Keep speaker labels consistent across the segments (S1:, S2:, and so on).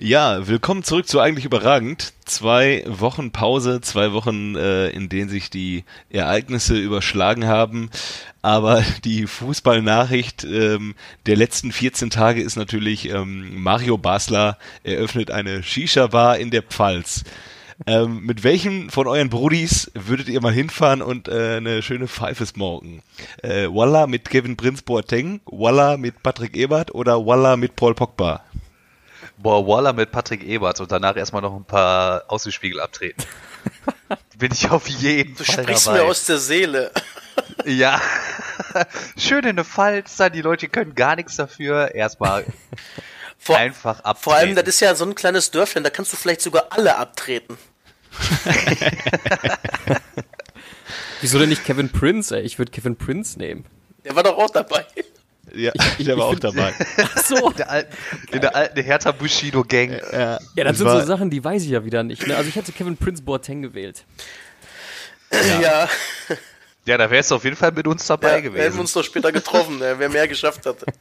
S1: Ja, willkommen zurück zu eigentlich überragend. Zwei Wochen Pause, zwei Wochen, äh, in denen sich die Ereignisse überschlagen haben. Aber die Fußballnachricht ähm, der letzten 14 Tage ist natürlich, ähm, Mario Basler eröffnet eine Shisha-Bar in der Pfalz. Ähm, mit welchem von euren Brudis würdet ihr mal hinfahren und äh, eine schöne Pfeife smoken? Äh, Walla mit Kevin Prince Boateng, Walla mit Patrick Ebert oder Walla mit Paul Pogba?
S2: Boah, Waller mit Patrick Ebert und danach erstmal noch ein paar Außenspiegel abtreten. Bin ich auf jeden
S3: Du
S2: Fall
S3: sprichst
S2: dabei.
S3: mir aus der Seele.
S2: Ja. Schön in der Pfalz, da die Leute können gar nichts dafür. Erstmal
S3: Vor,
S2: einfach abtreten.
S3: vor allem, das ist ja so ein kleines Dörfchen, da kannst du vielleicht sogar alle abtreten.
S4: Wieso denn nicht Kevin Prince, ey? Ich würde Kevin Prince nehmen.
S3: Der war doch auch dabei.
S1: Ja, der war auch dabei.
S4: Ach so.
S2: der alten, in der alten Hertha Bushido Gang.
S1: Ja,
S4: Ja, das sind
S1: war-
S4: so Sachen, die weiß ich ja wieder nicht. Ne? Also ich hätte Kevin Prince Boateng gewählt.
S3: Ja,
S2: Ja, da wärst du auf jeden Fall mit uns dabei
S3: ja wir hätten
S2: gewesen.
S3: uns doch später getroffen, äh, wer mehr geschafft hatte.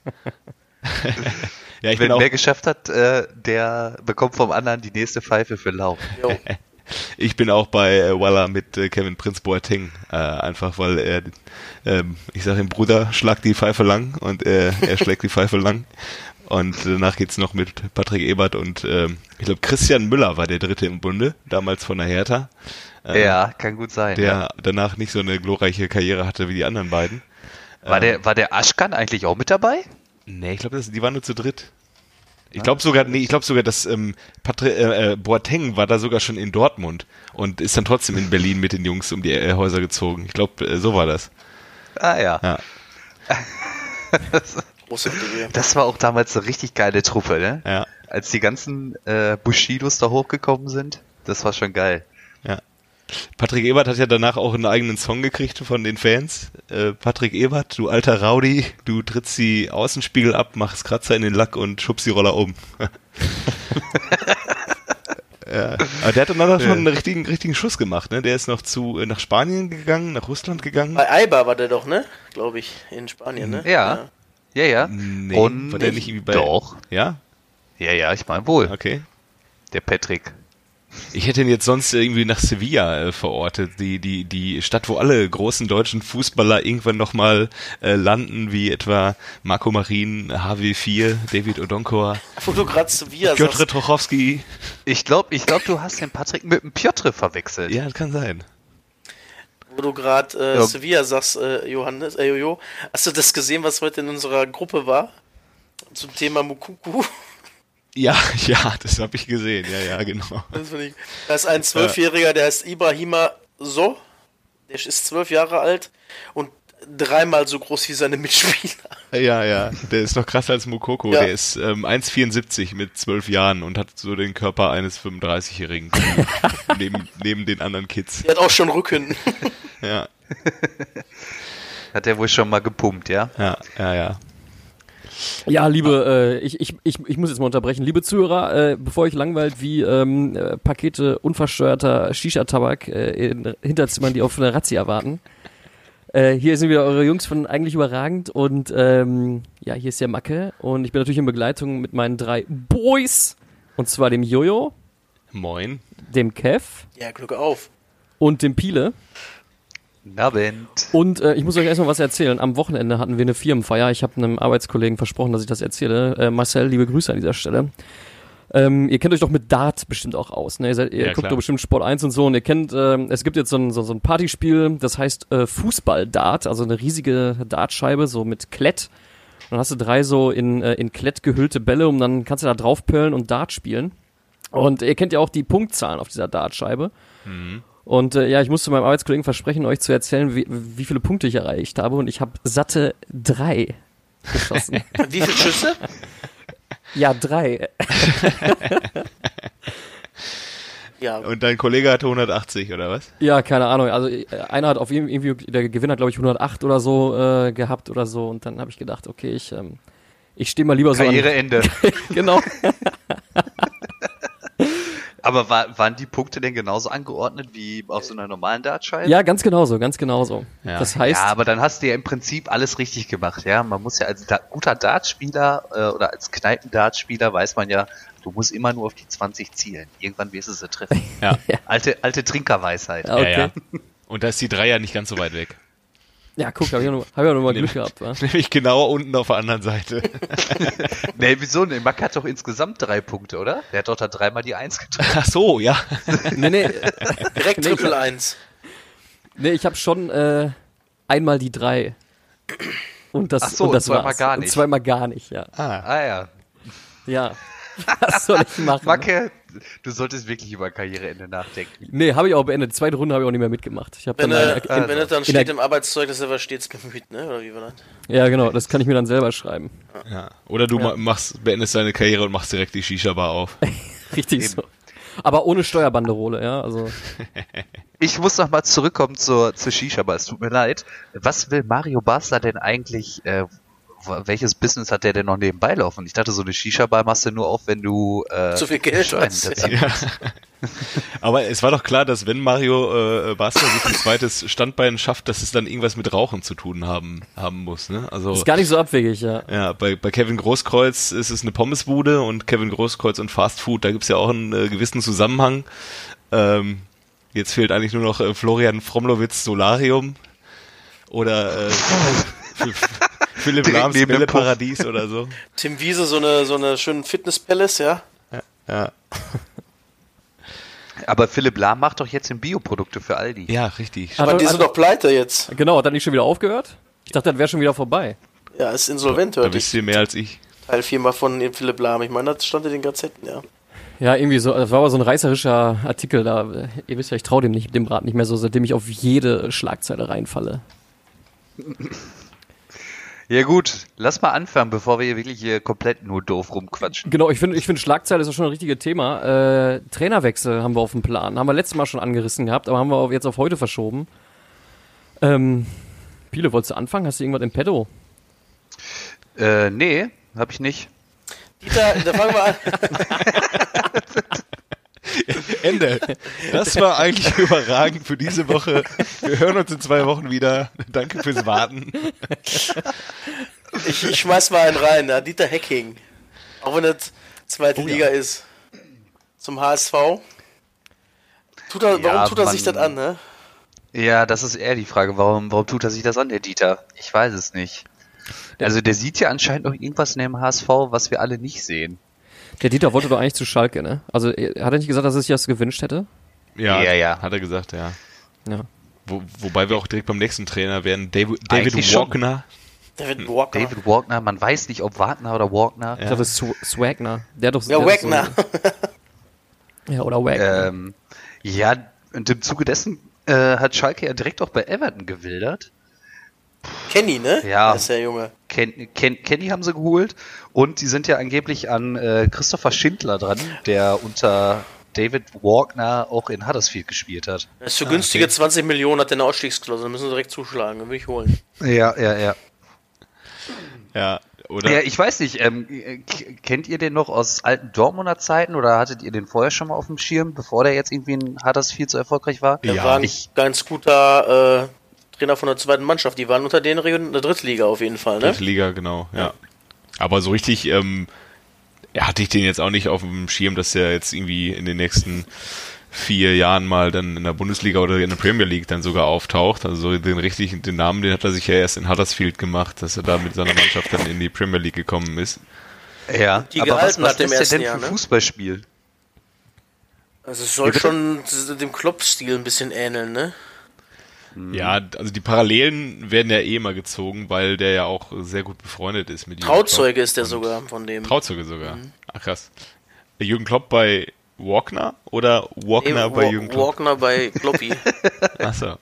S1: Ja, ich auch,
S2: mehr geschafft hat, äh, der bekommt vom anderen die nächste Pfeife für Lauf.
S3: Jo.
S1: ich bin auch bei äh, Walla mit äh, Kevin Prince Boateng. Äh, einfach weil er, ähm, ich sage ihm Bruder, schlag die Pfeife lang und äh, er schlägt die Pfeife lang. Und danach geht's noch mit Patrick Ebert und ähm, ich glaube Christian Müller war der dritte im Bunde, damals von der Hertha. Äh,
S2: Ja, kann gut sein.
S1: Der
S2: ja.
S1: danach nicht so eine glorreiche Karriere hatte wie die anderen beiden.
S2: War, der, war der Aschkan eigentlich auch mit dabei?
S1: Nee, ich glaube, die waren nur zu dritt. Ich glaube sogar, nee, ich glaube sogar, dass ähm, Patri äh, äh, Boateng war da sogar schon in Dortmund und ist dann trotzdem in Berlin mit den Jungs um die äh, Häuser gezogen. Ich glaube, äh, so war das.
S2: Ah ja.
S1: Ja.
S3: Idee.
S2: Das war auch damals eine richtig geile Truppe, ne?
S1: Ja,
S2: Als die ganzen äh, Bushidos da hochgekommen sind. Das war schon geil.
S1: ja. Patrick Ebert hat ja danach auch einen eigenen Song gekriegt von den Fans. Äh, Patrick Ebert, du alter Rowdy, du trittst die Außenspiegel ab, machst Kratzer in den Lack und schubst die Roller um. ja. Aber der hat dann auch schon einen richtigen, richtigen Schuss gemacht, ne? Der ist noch zu, äh, nach Spanien gegangen, nach Russland gegangen.
S3: Bei Eibar war der doch, ne? Glaube ich, in Spanien, ne?
S2: Ja. Ja, ja.
S1: Nee,
S2: Und
S1: war der nicht irgendwie bei.
S2: Doch.
S1: Ja?
S2: Ja, ja, ich meine wohl.
S1: Okay.
S2: Der Patrick.
S1: Ich hätte ihn jetzt sonst irgendwie nach Sevilla äh, verortet, die, die, die Stadt, wo alle großen deutschen Fußballer irgendwann nochmal äh, landen, wie etwa Marco Marin, HW4, David Odonkor,
S3: Wo du gerade Sevilla
S1: Piotr Trochowski.
S2: Ich glaube, ich glaub, du hast den Patrick mit dem Piotr verwechselt.
S1: Ja, das kann sein.
S3: wo du gerade äh,
S2: Ja.
S3: Sevilla sagst, äh, Johannes, äh, Jojo. Hast du das gesehen, was heute in unserer Gruppe war? Zum Thema Mukuku.
S1: Ja, ja, das habe ich gesehen. Ja, ja, genau.
S3: Das ich. Da ist ein Zwölfjähriger, der heißt Ibrahima So. Der ist zwölf Jahre alt und dreimal so groß wie seine Mitspieler.
S1: Ja, ja, der ist noch krasser als Mukoko.
S3: Ja.
S1: Der ist ähm, 1,74 mit 12 Jahren und hat so den Körper eines 35-Jährigen neben, neben den anderen Kids.
S3: Der hat auch schon Rücken.
S1: Ja,
S2: Hat er wohl schon mal gepumpt, ja?
S1: ja, ja, ja.
S4: Ja, liebe, äh, ich, ich, ich, ich muss jetzt mal unterbrechen. Liebe Zuhörer, äh, bevor euch langweilt, wie ähm, äh, Pakete unversteuerter Shisha-Tabak äh, in Hinterzimmern, die auf eine Razzia warten. Äh, hier sind wieder eure Jungs von eigentlich überragend und ähm, ja, hier ist der Macke und ich bin natürlich in Begleitung mit meinen drei Boys und zwar dem Jojo,
S1: Moin.
S4: dem Kev
S3: Ja, Glück auf.
S4: und dem Piele.
S2: Abend.
S4: Und äh, ich muss euch erstmal was erzählen. Am Wochenende hatten wir eine Firmenfeier. Ich habe einem Arbeitskollegen versprochen, dass ich das erzähle. Äh, Marcel, liebe Grüße an dieser Stelle. Ähm, ihr kennt euch doch mit Dart bestimmt auch aus. Ne? Ihr, seid, ihr
S1: Ja,
S4: guckt
S1: klar.
S4: doch bestimmt Sport 1 und so. Und ihr kennt, ähm, es gibt jetzt so ein, so, so ein Partyspiel, das heißt äh, Fußball-Dart. Also eine riesige Dartscheibe, so mit Klett. Und dann hast du drei so in, äh, in Klett gehüllte Bälle und dann kannst du da draufpöllen und Dart spielen. Und ihr kennt ja auch die Punktzahlen auf dieser Dartscheibe. Und äh, ja, ich musste meinem Arbeitskollegen versprechen, euch zu erzählen, wie, wie viele Punkte ich erreicht habe. Und ich habe satte drei geschossen.
S3: Wie viele Schüsse?
S4: ja, drei.
S3: Ja,
S1: Und dein Kollege hatte 180 oder was?
S4: Ja, keine Ahnung. Also äh, einer hat auf jeden irgendwie, der Gewinner hat glaube ich 108 oder so äh, gehabt oder so. Und dann habe ich gedacht, okay, ich, ähm, ich stehe mal lieber so an.
S2: Karriereende.
S4: Genau.
S2: Aber war, waren die Punkte denn genauso angeordnet wie auf so einer normalen Dartscheibe?
S4: Ja, ganz genauso, ganz genauso.
S1: Ja.
S4: Das heißt,
S2: ja, aber dann hast du ja im Prinzip alles richtig gemacht, ja. Man muss ja als da guter Dartspieler äh, oder als Kneipendartspieler weiß man ja, du musst immer nur auf die 20 zielen. Irgendwann wirst du sie treffen.
S1: Ja.
S2: Alte, alte Trinkerweisheit.
S4: Ja, okay.
S1: Ja, ja. Und da ist die Dreier nicht ganz so weit weg.
S4: Ja, guck, hab ich auch noch, hab ich auch noch mal Glück gehabt, wa?
S1: Nämlich genau unten auf der anderen Seite.
S2: Nee, wieso? Nee, Mack hat doch insgesamt drei Punkte, oder? Der hat doch da dreimal die Eins getroffen.
S1: Ach so, ja.
S4: Nee, nee,
S3: Direkt
S4: Nee,
S3: Triple 1.
S4: nee, ich habe schon äh, einmal die drei. Und das,
S2: Ach so,
S4: und das
S2: und zweimal
S4: war's.
S2: gar
S4: Und
S2: nicht.
S4: zweimal gar nicht, ja.
S1: Ah,
S2: Ah ja.
S4: Ja. Was soll ich machen?
S2: Macke, du solltest wirklich über Karriereende nachdenken.
S4: Nee, habe ich auch beendet. Die zweite Runde habe ich auch nicht mehr mitgemacht. Ich habe
S3: Wenn,
S4: dann
S3: äh,
S4: eine,
S3: wenn es dann
S4: in
S3: steht im Arbeitszeugnis, er war stets gemüht, ne? Oder wie war das?
S4: Ja, genau, das kann ich mir dann selber schreiben.
S1: ja. Oder du ma- machst, beendest deine Karriere und machst direkt die Shisha-Bar auf.
S4: Richtig so. Aber ohne Steuerbanderole, ja. Also
S2: Ich muss noch mal zurückkommen zur, zur Shisha, aber es tut mir leid. Was will Mario Basler denn eigentlich, äh, welches Business hat der denn noch nebenbei laufen? Ich dachte, so eine Shisha-Bar machst du nur auf, wenn du äh,
S3: Zu viel Geld
S2: Steuern
S3: hast.
S1: Ja. Aber es war doch klar, dass wenn Mario äh, Basler sich ein zweites Standbein schafft, dass es dann irgendwas mit Rauchen zu tun haben, haben muss. Ne? Also
S4: ist gar nicht so abwegig, ja.
S1: ja, bei, bei Kevin Großkreuz ist es eine Pommesbude und Kevin Großkreuz und Fast Food, da gibt's ja auch einen äh, gewissen Zusammenhang. Ähm, jetzt fehlt eigentlich nur noch äh, Florian Fromlowitz Solarium oder äh, Philipp Lahms. Paradies oder so.
S3: Tim Wiese, so eine, so eine schöne Fitness-Palace, ja?
S1: Ja,
S2: Aber Philipp Lahm macht doch jetzt in Bioprodukte für Aldi.
S1: ja richtig.
S3: Aber
S4: er-
S3: die sind doch pleite jetzt.
S4: Genau, hat er nicht schon wieder aufgehört? Ich dachte, das wäre schon wieder vorbei.
S3: Ja, ist insolvent,
S1: Da
S3: hörte
S1: wisst ihr mehr als ich.
S3: Teil 4 mal von Philipp Lahm. Ich meine, das stand in den Gazetten, ja.
S4: Ja, irgendwie so, das war aber so ein reißerischer Artikel da. Ihr wisst ja, ich traue dem nicht, dem Rat nicht mehr so, seitdem ich auf jede Schlagzeile reinfalle.
S2: Ja gut, lass mal anfangen, bevor wir hier wirklich hier komplett nur doof rumquatschen.
S4: Genau, ich finde, ich finde Schlagzeile ist ja schon ein richtiges Thema. Äh, Trainerwechsel haben wir auf dem Plan. Haben wir letztes Mal schon angerissen gehabt, aber haben wir jetzt auf heute verschoben. Ähm, Piele, wolltest du anfangen? Hast du irgendwas im Petto?
S2: Äh, nee, hab ich nicht.
S3: Dieter, da fangen wir an.
S1: Ende. Das war eigentlich überragend für diese Woche. Wir hören uns in zwei Wochen wieder. Danke fürs Warten.
S3: Ich, ich schmeiß mal einen rein, ja. Dieter Hecking. Auch wenn das zweite
S1: Oh ja.
S3: Liga ist. Zum HSV. Tut er, warum
S2: Ja,
S3: tut er sich
S2: man-
S3: das an, ne?
S2: Ja, das ist eher die Frage, warum, warum tut er sich das an, der Dieter? Ich weiß es nicht. Also der sieht ja anscheinend noch irgendwas in dem HSV, was wir alle nicht sehen.
S4: Der Dieter wollte doch eigentlich zu Schalke, ne? Also, er- hat er nicht gesagt, dass er sich das gewünscht hätte?
S1: Ja,
S2: Ja, ja.
S1: hat er gesagt, ja.
S4: Ja.
S1: Wo, wobei wir auch direkt beim nächsten Trainer werden. David, David. Walkner.
S3: David Walker.
S2: David Walkner, man weiß nicht, ob Wagner oder Walkner.
S4: Ich dachte, Sw Swagner. Der hat doch
S3: ja, Wagner.
S4: So, ja, oder Wagner.
S2: Ähm, ja, und im Zuge dessen äh, hat Schalke ja direkt auch bei Everton gewildert.
S3: Kenny, ne?
S2: Ja.
S3: Das ist der Junge.
S2: Ken, Ken, Kenny haben sie geholt und die sind ja angeblich an äh, Christopher Schindler dran, der unter David Walkner auch in Huddersfield gespielt hat.
S3: Das ist für günstige 20 Millionen hat der eine Ausstiegsklausel. Da müssen sie direkt zuschlagen. Den will ich holen.
S2: Ja, ja, ja.
S1: Ja, oder?
S2: Ja, ich weiß nicht, ähm, äh, kennt ihr den noch aus alten Dortmunder Zeiten oder hattet ihr den vorher schon mal auf dem Schirm, bevor der jetzt irgendwie in Huddersfield so erfolgreich war?
S3: Der
S1: Ja,
S3: war ein
S2: ich-
S3: ganz guter äh, Trainer von der zweiten Mannschaft. Die waren unter denen in der Drittliga auf jeden Fall, ne?
S1: Dritte Liga, genau, ja. Aber so richtig, ähm, ja, hatte ich den jetzt auch nicht auf dem Schirm, dass der jetzt irgendwie in den nächsten vier Jahren mal dann in der Bundesliga oder in der Premier League dann sogar auftaucht. Also so den richtigen, den Namen, den hat er sich ja erst in Huddersfield gemacht, dass er da mit seiner Mannschaft dann in die Premier League gekommen ist.
S2: Ja,
S3: Die
S2: aber was,
S3: gehalten
S2: was der
S3: ersten
S2: denn
S3: Jahr,
S2: für
S3: ne?
S2: Fußball spielen?
S3: Also es soll schon dem Klopp-Stil ein bisschen ähneln, ne?
S1: Ja, also die Parallelen werden ja eh immer gezogen, weil der ja auch sehr gut befreundet ist mit
S3: Trauzeuge ist der sogar von dem.
S1: Trauzeuge sogar. Ach krass. Jürgen Klopp bei Walkner oder Walkner
S3: Nee,
S1: bei
S3: Wa-
S1: Jürgen Klopp?
S3: Walkner bei Kloppi.
S1: Achso.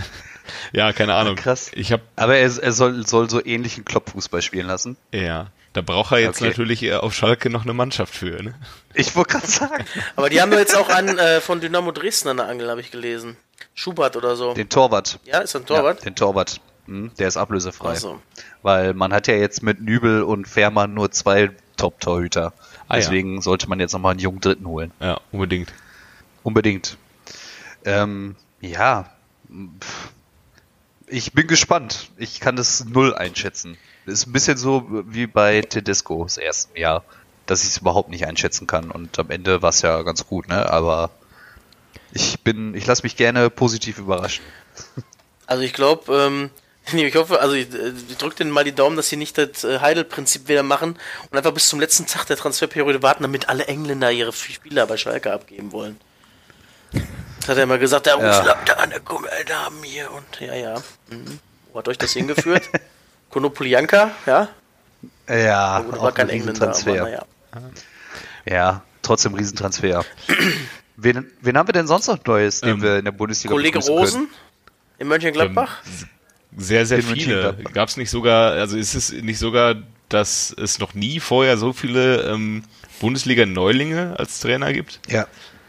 S1: ja, keine Ahnung.
S2: krass.
S1: Ich habe
S2: Aber er, er soll, soll so ähnlichen Klopp-Fußball spielen lassen.
S1: ja, da braucht er jetzt
S2: Okay.
S1: natürlich eher auf Schalke noch eine Mannschaft für, ne?
S2: Ich wollte gerade sagen.
S3: Aber die haben doch jetzt auch einen äh, von Dynamo Dresden an der Angel, habe ich gelesen. Schubert oder so.
S2: Den Torwart.
S3: ja, ist er ein Torwart?
S2: Ja, den Torwart. Hm, der ist ablösefrei.
S3: Also.
S2: Weil man hat ja jetzt mit Nübel und Fährmann nur zwei Top-Torhüter.
S1: Ah, ja.
S2: Deswegen sollte man jetzt nochmal einen jungen Dritten holen.
S1: Ja, unbedingt.
S2: Unbedingt. Ähm, ja, ich bin gespannt. Ich kann das null einschätzen. Das ist ein bisschen so wie bei Tedesco das erste Jahr, dass ich es überhaupt nicht einschätzen kann. Und am Ende war es ja ganz gut, ne? Aber ich bin, ich lasse mich gerne positiv überraschen.
S3: Also ich glaube, ähm, ich hoffe, also ich, äh, ich drücke denen mal die Daumen, dass sie nicht das äh, Heidel-Prinzip wieder machen und einfach bis zum letzten Tag der Transferperiode warten, damit alle Engländer ihre Spieler bei Schalke abgeben wollen. Das hat er immer gesagt, der
S2: Ja.
S3: ab, der eine Damen hier und ja, ja. Mhm. Wo hat euch das hingeführt? Konopolianka, ja?
S2: Ja,
S3: Gut, war kein
S2: ein
S3: Engländer, aber naja.
S2: Ja, trotzdem Riesentransfer. wen, wen haben wir denn sonst noch Neues, den
S1: Ähm,
S2: wir in der Bundesliga
S3: Kollege Rosen
S2: können?
S3: in Mönchengladbach?
S1: Sehr, sehr
S2: In
S1: viele. Gab es nicht sogar, also ist es nicht sogar, dass es noch nie vorher so viele ähm, Bundesliga-Neulinge als Trainer gibt?
S2: Ja,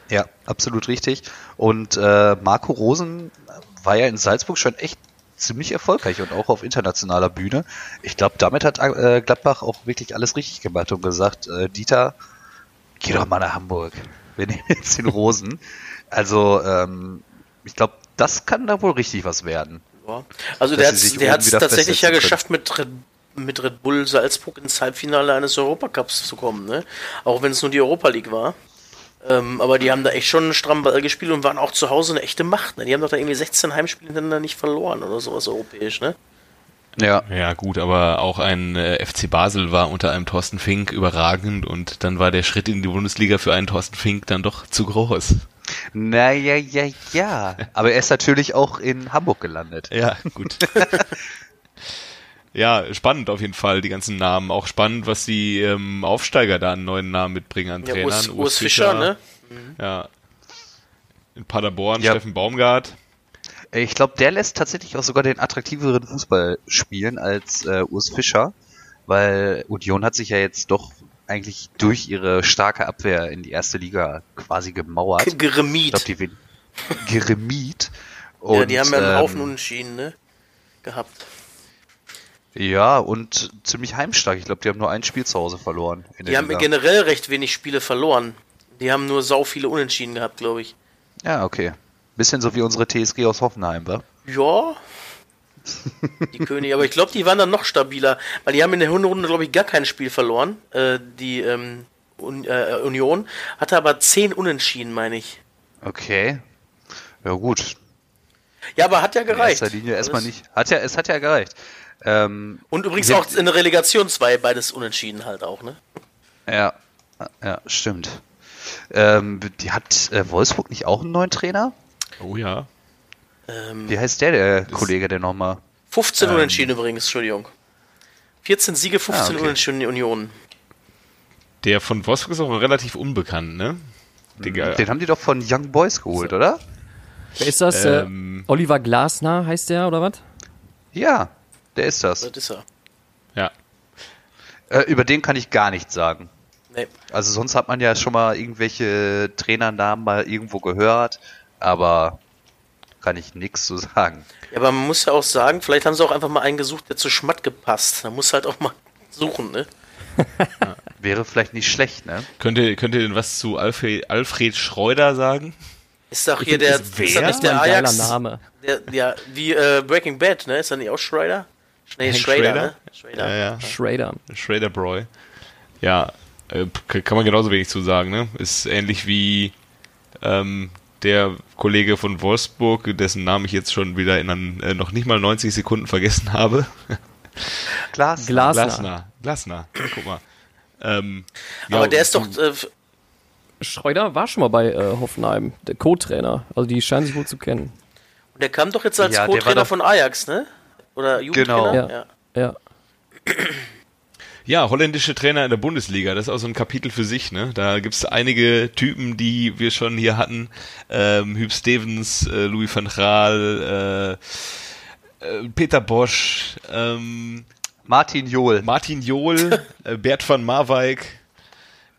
S2: ja, absolut richtig. Und äh, Marco Rosen war ja in Salzburg schon echt ziemlich erfolgreich und auch auf internationaler Bühne. Ich glaube, damit hat äh, Gladbach auch wirklich alles richtig gemacht und gesagt, äh, Dieter, geh doch mal nach Hamburg. Wir nehmen jetzt den Rosen. Also, ähm, ich glaube, das kann da wohl richtig was werden.
S3: Ja. Also der hat
S2: wieder
S3: tatsächlich ja geschafft, mit Red, mit Red Bull Salzburg ins Halbfinale eines Europacups zu kommen, ne? Auch wenn es nur die Europa League war. Ähm, aber die haben da echt schon einen strammen Ball gespielt und waren auch zu Hause eine echte Macht. Ne? Die haben doch da irgendwie 16 Heimspiele hintereinander nicht verloren oder sowas europäisch, ne?
S2: Ja,
S1: Ja, gut, aber auch ein äh, FC Basel war unter einem Thorsten Fink überragend und dann war der Schritt in die Bundesliga für einen Thorsten Fink dann doch zu groß.
S2: naja, ja, ja. Aber er ist natürlich auch in Hamburg gelandet.
S1: Ja, gut. ja, spannend auf jeden Fall, die ganzen Namen. Auch spannend, was die ähm, Aufsteiger da an neuen Namen mitbringen an
S3: Ja,
S1: Trainern.
S3: Urs, Urs Fischer, ne?
S1: Ja. In Paderborn,
S2: Ja.
S1: Steffen Baumgart.
S2: Ich glaube, der lässt tatsächlich auch sogar den attraktiveren Fußball spielen als äh, Urs Fischer, weil Union hat sich ja jetzt doch eigentlich durch ihre starke Abwehr in die erste Liga quasi gemauert. Ich
S3: Geremiet.
S2: glaube, die geremiet.
S3: Ja,
S2: Und,
S3: die haben ja einen Haufen
S2: ähm,
S3: Unentschieden, ne? Gehabt.
S2: Ja, und ziemlich heimstark. Ich glaube, die haben nur ein Spiel zu Hause verloren.
S3: Die haben
S2: Liga.
S3: generell recht wenig Spiele verloren. Die haben nur sau viele Unentschieden gehabt, glaube ich.
S2: Ja, okay. Bisschen so wie unsere TSG aus Hoffenheim, wa?
S3: Ja. Die Könige, aber ich glaube, die waren dann noch stabiler, weil die haben in der Hinrunde, glaube ich, gar kein Spiel verloren. Äh, die ähm, Un äh, Union hatte aber zehn Unentschieden, meine ich.
S2: Okay. Ja, gut.
S3: Ja, aber hat ja
S2: In
S3: gereicht.
S2: erster Linie erstmal
S3: Alles-
S2: nicht. Hat ja, es hat ja gereicht. Ähm,
S3: Und übrigens auch in der Relegation zwei, beides Unentschieden halt auch, ne?
S2: Ja, ja, stimmt. Ähm, die hat äh, Wolfsburg nicht auch einen neuen Trainer?
S1: Oh ja.
S3: Ähm,
S2: Wie heißt der, der Kollege denn nochmal?
S3: 15
S2: ähm,
S3: Unentschieden übrigens, Entschuldigung. 14 Siege, 15
S2: Ah, okay.
S3: Unentschieden Union.
S1: Der von Wolfsburg ist auch relativ unbekannt, ne? Digga.
S2: Den haben die doch von Young Boys geholt, oder?
S4: Wer ist das?
S1: Ähm.
S4: äh, Oliver Glasner heißt der oder was?
S2: Ja, der ist das.
S3: Das ist er.
S1: ja.
S2: Äh, über den kann ich gar nichts sagen.
S3: Nee.
S2: Also sonst hat man ja schon mal irgendwelche Trainernamen mal irgendwo gehört, aber kann ich nichts zu sagen.
S3: Ja, aber man muss ja auch sagen, vielleicht haben sie auch einfach mal einen gesucht, der zu Schmatt gepasst. Da muss halt auch mal suchen, ne?
S2: Wäre vielleicht nicht schlecht, ne?
S1: Könnt ihr, könnt ihr denn was zu Alfred, Alfred Schreuder sagen?
S3: Ist doch hier der,
S4: ist
S3: ist nicht der
S4: Ein geiler
S3: Ajax,
S4: Name.
S3: der, ja, wie äh, Breaking Bad, ne? Ist er nicht auch Schrader? Nee,
S1: Hank
S3: Schrader,
S1: Schrader?
S3: ne? Schrader.
S1: Ja, ja.
S4: Schrader.
S1: Schrader Broy. Ja, äh, kann man genauso wenig zu sagen, ne? Ist ähnlich wie ähm, der Kollege von Wolfsburg, dessen Namen ich jetzt schon wieder in an, äh, noch nicht mal 90 Sekunden vergessen habe.
S2: Glas.
S4: Glasner.
S1: Glasner. Glasner. Guck mal. Ähm,
S3: Aber
S1: ja,
S3: der ist doch, äh,
S4: Schreuder war schon mal bei äh, Hoffenheim, der Co-Trainer. Also die scheinen sich wohl zu kennen.
S3: der kam doch jetzt als
S2: Ja,
S3: Co-Trainer von Ajax, ne? Oder Jugendtrainer?
S2: Genau.
S4: Ja. Ja.
S1: Ja, holländische Trainer in der Bundesliga, das ist auch so ein Kapitel für sich, ne? Da gibt's einige Typen, die wir schon hier hatten. Ähm, Hüb Stevens, äh, Louis van Gaal, äh, äh, Peter Bosch, ähm,
S2: Martin Johl.
S1: Martin Johl, äh, Bert van Marwijk.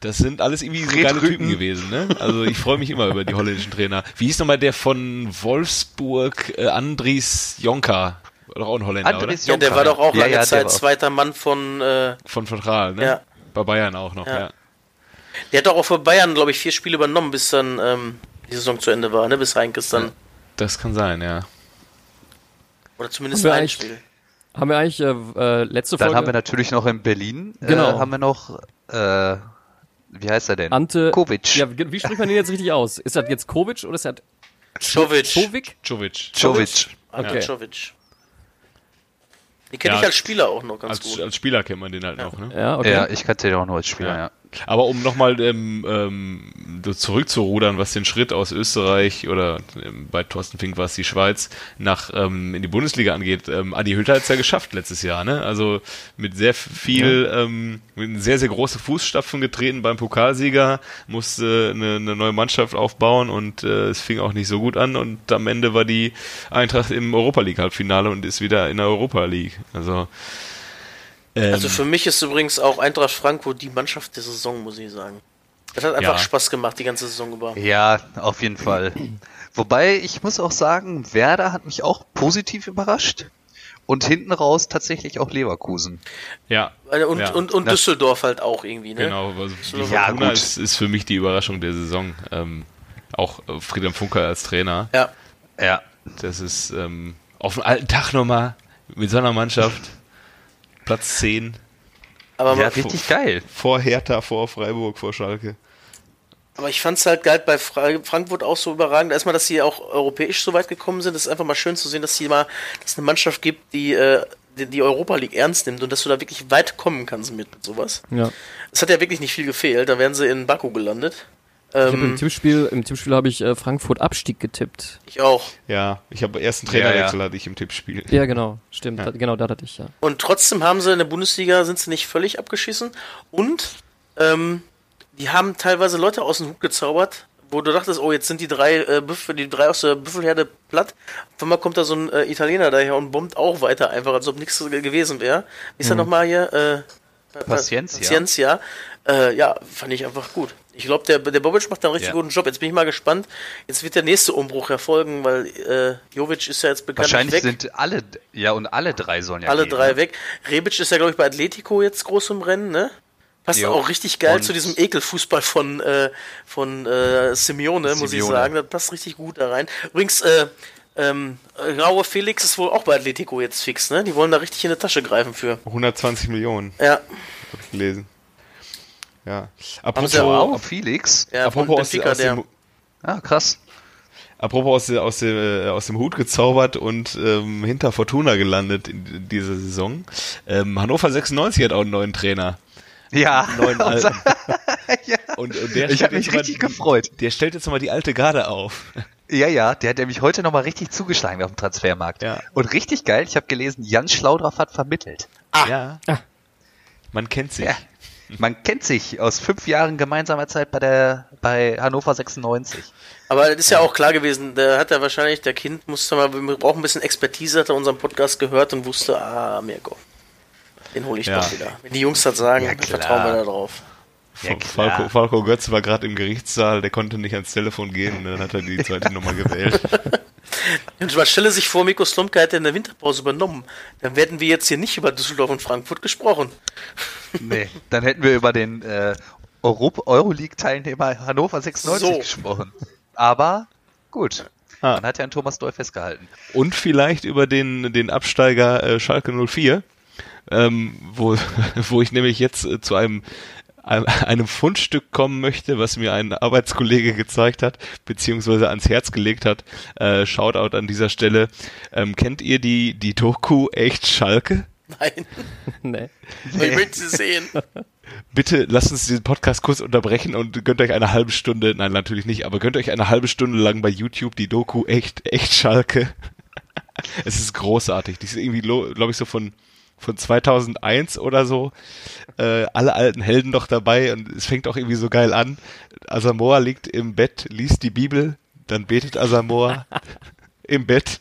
S1: Das sind alles irgendwie so geile. Typen gewesen, ne? Also ich freue mich immer über die holländischen Trainer. Wie hieß nochmal der von Wolfsburg, äh, Andries Jonka? War doch auch ein Holländer,
S2: Andres
S3: Ja, der war doch auch
S2: Ja,
S3: lange
S2: ja,
S3: Zeit zweiter Mann von, äh,
S1: oder? Von Gaal, ne?
S3: Ja.
S1: Bei Bayern auch noch,
S3: Ja.
S1: ja.
S3: Der hat doch auch für Bayern, glaube ich, vier Spiele übernommen, bis dann ähm, die Saison zu Ende war, ne? Bis Heinkes dann.
S1: Das kann sein, ja.
S3: Oder zumindest ein
S4: eigentlich-
S3: Spiel.
S4: Haben wir eigentlich äh, äh, letzte
S2: Dann
S4: Folge
S2: haben wir natürlich noch in Berlin,
S4: Genau.
S2: äh, haben wir noch, äh, wie heißt er denn?
S4: Ante
S2: Kovic.
S4: Ja, wie spricht man den jetzt richtig aus? Ist das jetzt Kovic oder ist das
S3: Jovic.
S4: Jovic?
S1: Jovic.
S2: Jovic.
S3: Ante
S4: Okay.
S3: Jovic. Die kenne
S1: Ja.
S3: ich als Spieler auch noch ganz
S1: Als,
S3: gut.
S1: als Spieler kennt man den halt noch, ne?
S4: Ja, okay.
S2: Ja, ich kannte den auch nur als Spieler,
S1: Ja.
S2: Ja.
S1: Aber um nochmal ähm, ähm, zurückzurudern, was den Schritt aus Österreich oder ähm, bei Thorsten Fink war es die Schweiz nach ähm, in die Bundesliga angeht, ähm, Adi Hütter hat es ja geschafft letztes Jahr, ne? Also mit sehr viel, ähm, mit sehr, sehr große Fußstapfen getreten beim Pokalsieger, musste eine, eine neue Mannschaft aufbauen und äh, es fing auch nicht so gut an und am Ende war die Eintracht im Europa League Halbfinale und ist wieder in der Europa League. Also ähm,
S3: Also für mich ist übrigens auch Eintracht Frankfurt die Mannschaft der Saison, muss ich sagen. Das hat einfach
S1: Ja.
S3: Spaß gemacht, die ganze Saison über.
S2: Ja, auf jeden Fall. Wobei, ich muss auch sagen, Werder hat mich auch positiv überrascht. Und hinten raus tatsächlich auch Leverkusen.
S1: ja,
S3: Und,
S1: ja.
S3: und, und
S2: Das-
S3: Düsseldorf halt auch irgendwie, ne?
S1: Genau, also die
S3: Ja,
S2: gut.
S1: ist, ist für mich die Überraschung der Saison. Ähm, auch äh, Friedhelm Funker als Trainer.
S3: Ja.
S2: Ja.
S1: Das ist ähm, auf den alten Tag nochmal mit so einer Mannschaft. Platz 10
S3: Aber,
S2: Ja, richtig geil.
S1: vor Hertha, vor Freiburg, vor Schalke.
S3: aber ich fand's halt geil bei Fra Frankfurt auch so überragend. Erstmal, dass sie auch europäisch so weit gekommen sind. Das ist einfach mal schön zu sehen, dass sie mal, dass es eine Mannschaft gibt, die, äh, die die Europa League ernst nimmt und dass du da wirklich weit kommen kannst mit sowas.
S4: Ja.
S3: Es hat ja wirklich nicht viel gefehlt. Da wären sie in Baku gelandet.
S4: Ich hab im
S3: Ähm,
S4: Tippspiel, im Tippspiel habe ich äh, Frankfurt Abstieg getippt.
S3: ich auch.
S1: Ja, ich habe ersten
S2: Ja,
S1: Trainerwechsel
S2: ja.
S1: hatte ich im Tippspiel.
S4: Ja, genau, stimmt.
S1: Ja.
S4: Da, genau, da hatte ich ja.
S3: Und trotzdem haben sie in der Bundesliga sind sie nicht völlig abgeschissen. Und ähm, die haben teilweise Leute aus dem Hut gezaubert, wo du dachtest, oh, jetzt sind die drei äh, Büffel, die drei aus der Büffelherde platt. Auf einmal kommt da so ein äh, Italiener daher und bombt auch weiter einfach, als ob nichts ge- gewesen wäre. Wie ist er nochmal hier? Äh,
S2: Paciencia.
S3: Paciencia. Äh, ja, fand ich einfach gut. Ich glaube, der, der Bobic macht da einen richtig
S2: Ja.
S3: guten Job. Jetzt bin ich mal gespannt. Jetzt wird der nächste Umbruch erfolgen, weil äh, Jovic ist ja jetzt bekanntlich
S2: Wahrscheinlich
S3: weg.
S2: sind alle, ja, und alle drei sollen ja
S3: Alle
S2: gehen,
S3: drei
S2: ne?
S3: weg. Rebic ist ja, glaube ich, bei Atletico jetzt groß im Rennen, ne? Passt
S2: Jo.
S3: auch richtig geil
S2: Und-
S3: zu diesem Ekelfußball von, äh, von äh, Simeone, muss ich
S2: Simeone.
S3: sagen. Das passt richtig gut da rein. Übrigens, äh, ähm, Raue Felix ist wohl auch bei Atletico jetzt fix, ne? Die wollen da richtig in die Tasche greifen für.
S1: 120 Millionen,
S3: Ja,
S1: habe ich gelesen. Ja. Apropos,
S3: sie auch.
S2: Wow, Felix.
S3: ja
S1: apropos aus,
S3: Benfica,
S1: aus,
S3: der.
S1: dem,
S2: Ah, krass.
S1: apropos aus, aus, dem, äh, aus dem Hut gezaubert und ähm, hinter Fortuna gelandet in, in dieser Saison. Ähm, Hannover 96 hat auch einen neuen Trainer.
S2: Ja.
S1: Neuen alten.
S2: ja.
S1: Und, und der
S2: Ich habe mich
S1: jetzt mal-
S2: richtig gefreut.
S1: Der stellt jetzt mal die alte Garde auf.
S2: Ja, ja, der hat nämlich heute nochmal richtig zugeschlagen auf dem Transfermarkt.
S1: Ja.
S2: Und richtig geil, ich habe gelesen, Jan Schlaudraff hat vermittelt.
S1: Ja. Man kennt sich.
S2: Ja. Man kennt sich aus fünf Jahren gemeinsamer Zeit bei der bei Hannover 96.
S3: Aber das ist ja auch klar gewesen, der hat ja wahrscheinlich, der Kind musste mal, wir brauchen ein bisschen Expertise, hat er unseren Podcast gehört und wusste, ah, Mirko. Den hole ich
S1: Ja.
S3: doch wieder. Wenn die Jungs das sagen,
S2: Ja,
S3: vertrauen wir da drauf.
S2: Ja.
S1: Falco, Falco Götz war gerade im Gerichtssaal, der konnte nicht ans Telefon gehen und dann hat er die zweite Nummer gewählt.
S3: Und man stelle sich vor, Mirko Slomka hätte in der Winterpause übernommen. Dann werden wir jetzt hier nicht über Düsseldorf und Frankfurt gesprochen.
S2: Nee, dann hätten wir über den äh, Euroleague-Teilnehmer Hannover 96
S3: So.
S2: gesprochen. Aber gut.
S1: Ah.
S2: Man hat ja an Thomas Doll festgehalten.
S1: Und vielleicht über den, den Absteiger äh, Schalke 04, ähm, wo, wo ich nämlich jetzt äh, zu einem, einem, Fundstück kommen möchte, was mir ein Arbeitskollege gezeigt hat, beziehungsweise ans Herz gelegt hat. Äh, Shoutout an dieser Stelle. Ähm, kennt ihr die, die Doku Echt Schalke?
S3: Nein,
S4: nee.
S3: ich möchte sie sehen.
S1: Bitte lasst uns diesen Podcast kurz unterbrechen und gönnt euch eine halbe Stunde, nein, natürlich nicht, aber gönnt euch eine halbe Stunde lang bei YouTube die Doku echt, echt Schalke. es ist großartig. Die ist irgendwie, glaube ich, so von, von 2001 oder so. Äh, alle alten Helden noch dabei und es fängt auch irgendwie so geil an. Asamoah liegt im Bett, liest die Bibel, dann betet Asamoah im Bett,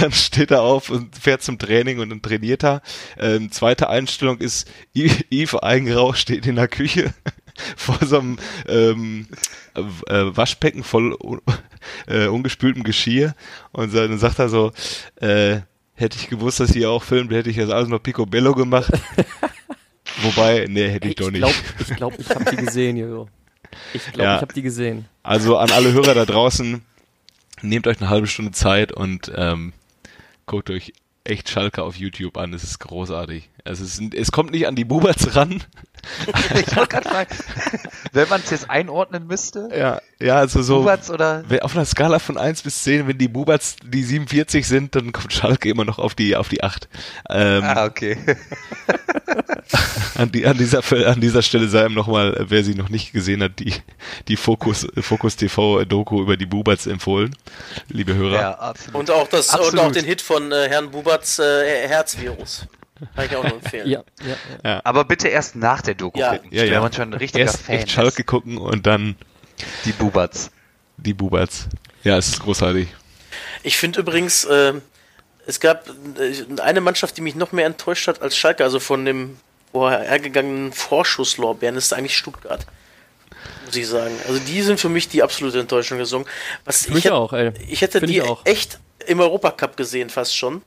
S1: dann steht er auf und fährt zum Training und dann trainiert er. Ähm, zweite Einstellung ist, Yves Eigenrauch steht in der Küche vor so einem ähm, äh, Waschbecken voll äh, ungespültem Geschirr und dann sagt er so, äh, hätte ich gewusst, dass ihr auch filmt, hätte ich das alles noch Picobello gemacht. Wobei, nee, hätte ich
S4: Ich
S1: doch nicht.
S4: glaube, ich, glaub, ich habe die gesehen, Jojo. Ich glaube,
S1: Ja.
S4: ich habe die gesehen.
S1: Also an alle Hörer da draußen, nehmt euch eine halbe Stunde Zeit und ähm, guckt euch echt Schalke auf YouTube an. Es ist großartig. Es, ist, es kommt nicht an die Buberts ran.
S2: ich wollte gerade fragen, wenn man es jetzt einordnen müsste,
S1: Ja, ja, also so.
S2: Buberts oder
S1: Auf einer Skala von 1 bis 10, wenn die Buberts die 47 sind, dann kommt Schalke immer noch auf die, auf die 8. Ähm,
S2: Ah, okay.
S1: an, die, an, dieser, an dieser Stelle sei ihm nochmal, wer sie noch nicht gesehen hat, die, die Fokus, Fokus TV Doku über die Buberts empfohlen. Liebe Hörer.
S2: Ja, absolut.
S3: Und auch das und
S2: Absolut.
S3: auch den Hit von äh, Herrn Buberts äh, Herzvirus. Kann ich auch nur empfehlen.
S4: Ja, ja, ja.
S2: Aber bitte erst nach der Doku
S3: Ja.
S2: gucken.
S1: Ja, ja.
S2: Wenn man schon ein richtiger
S1: Erst
S2: Fan
S1: echt Schalke gucken und dann.
S2: Die Buberts.
S1: die Buberts. Ja, es ist großartig.
S3: Ich finde übrigens, äh, es gab äh, eine Mannschaft, die mich noch mehr enttäuscht hat als Schalke, also von dem vorhergegangenen Vorschusslorbeeren, ist eigentlich Stuttgart. Muss ich sagen. Also die sind für mich die absolute Enttäuschung gesungen. Was
S4: Für mich
S3: hätt-
S4: auch, ey.
S3: Ich hätte
S4: Find
S3: die
S4: ich auch.
S3: echt im Europacup gesehen, fast schon.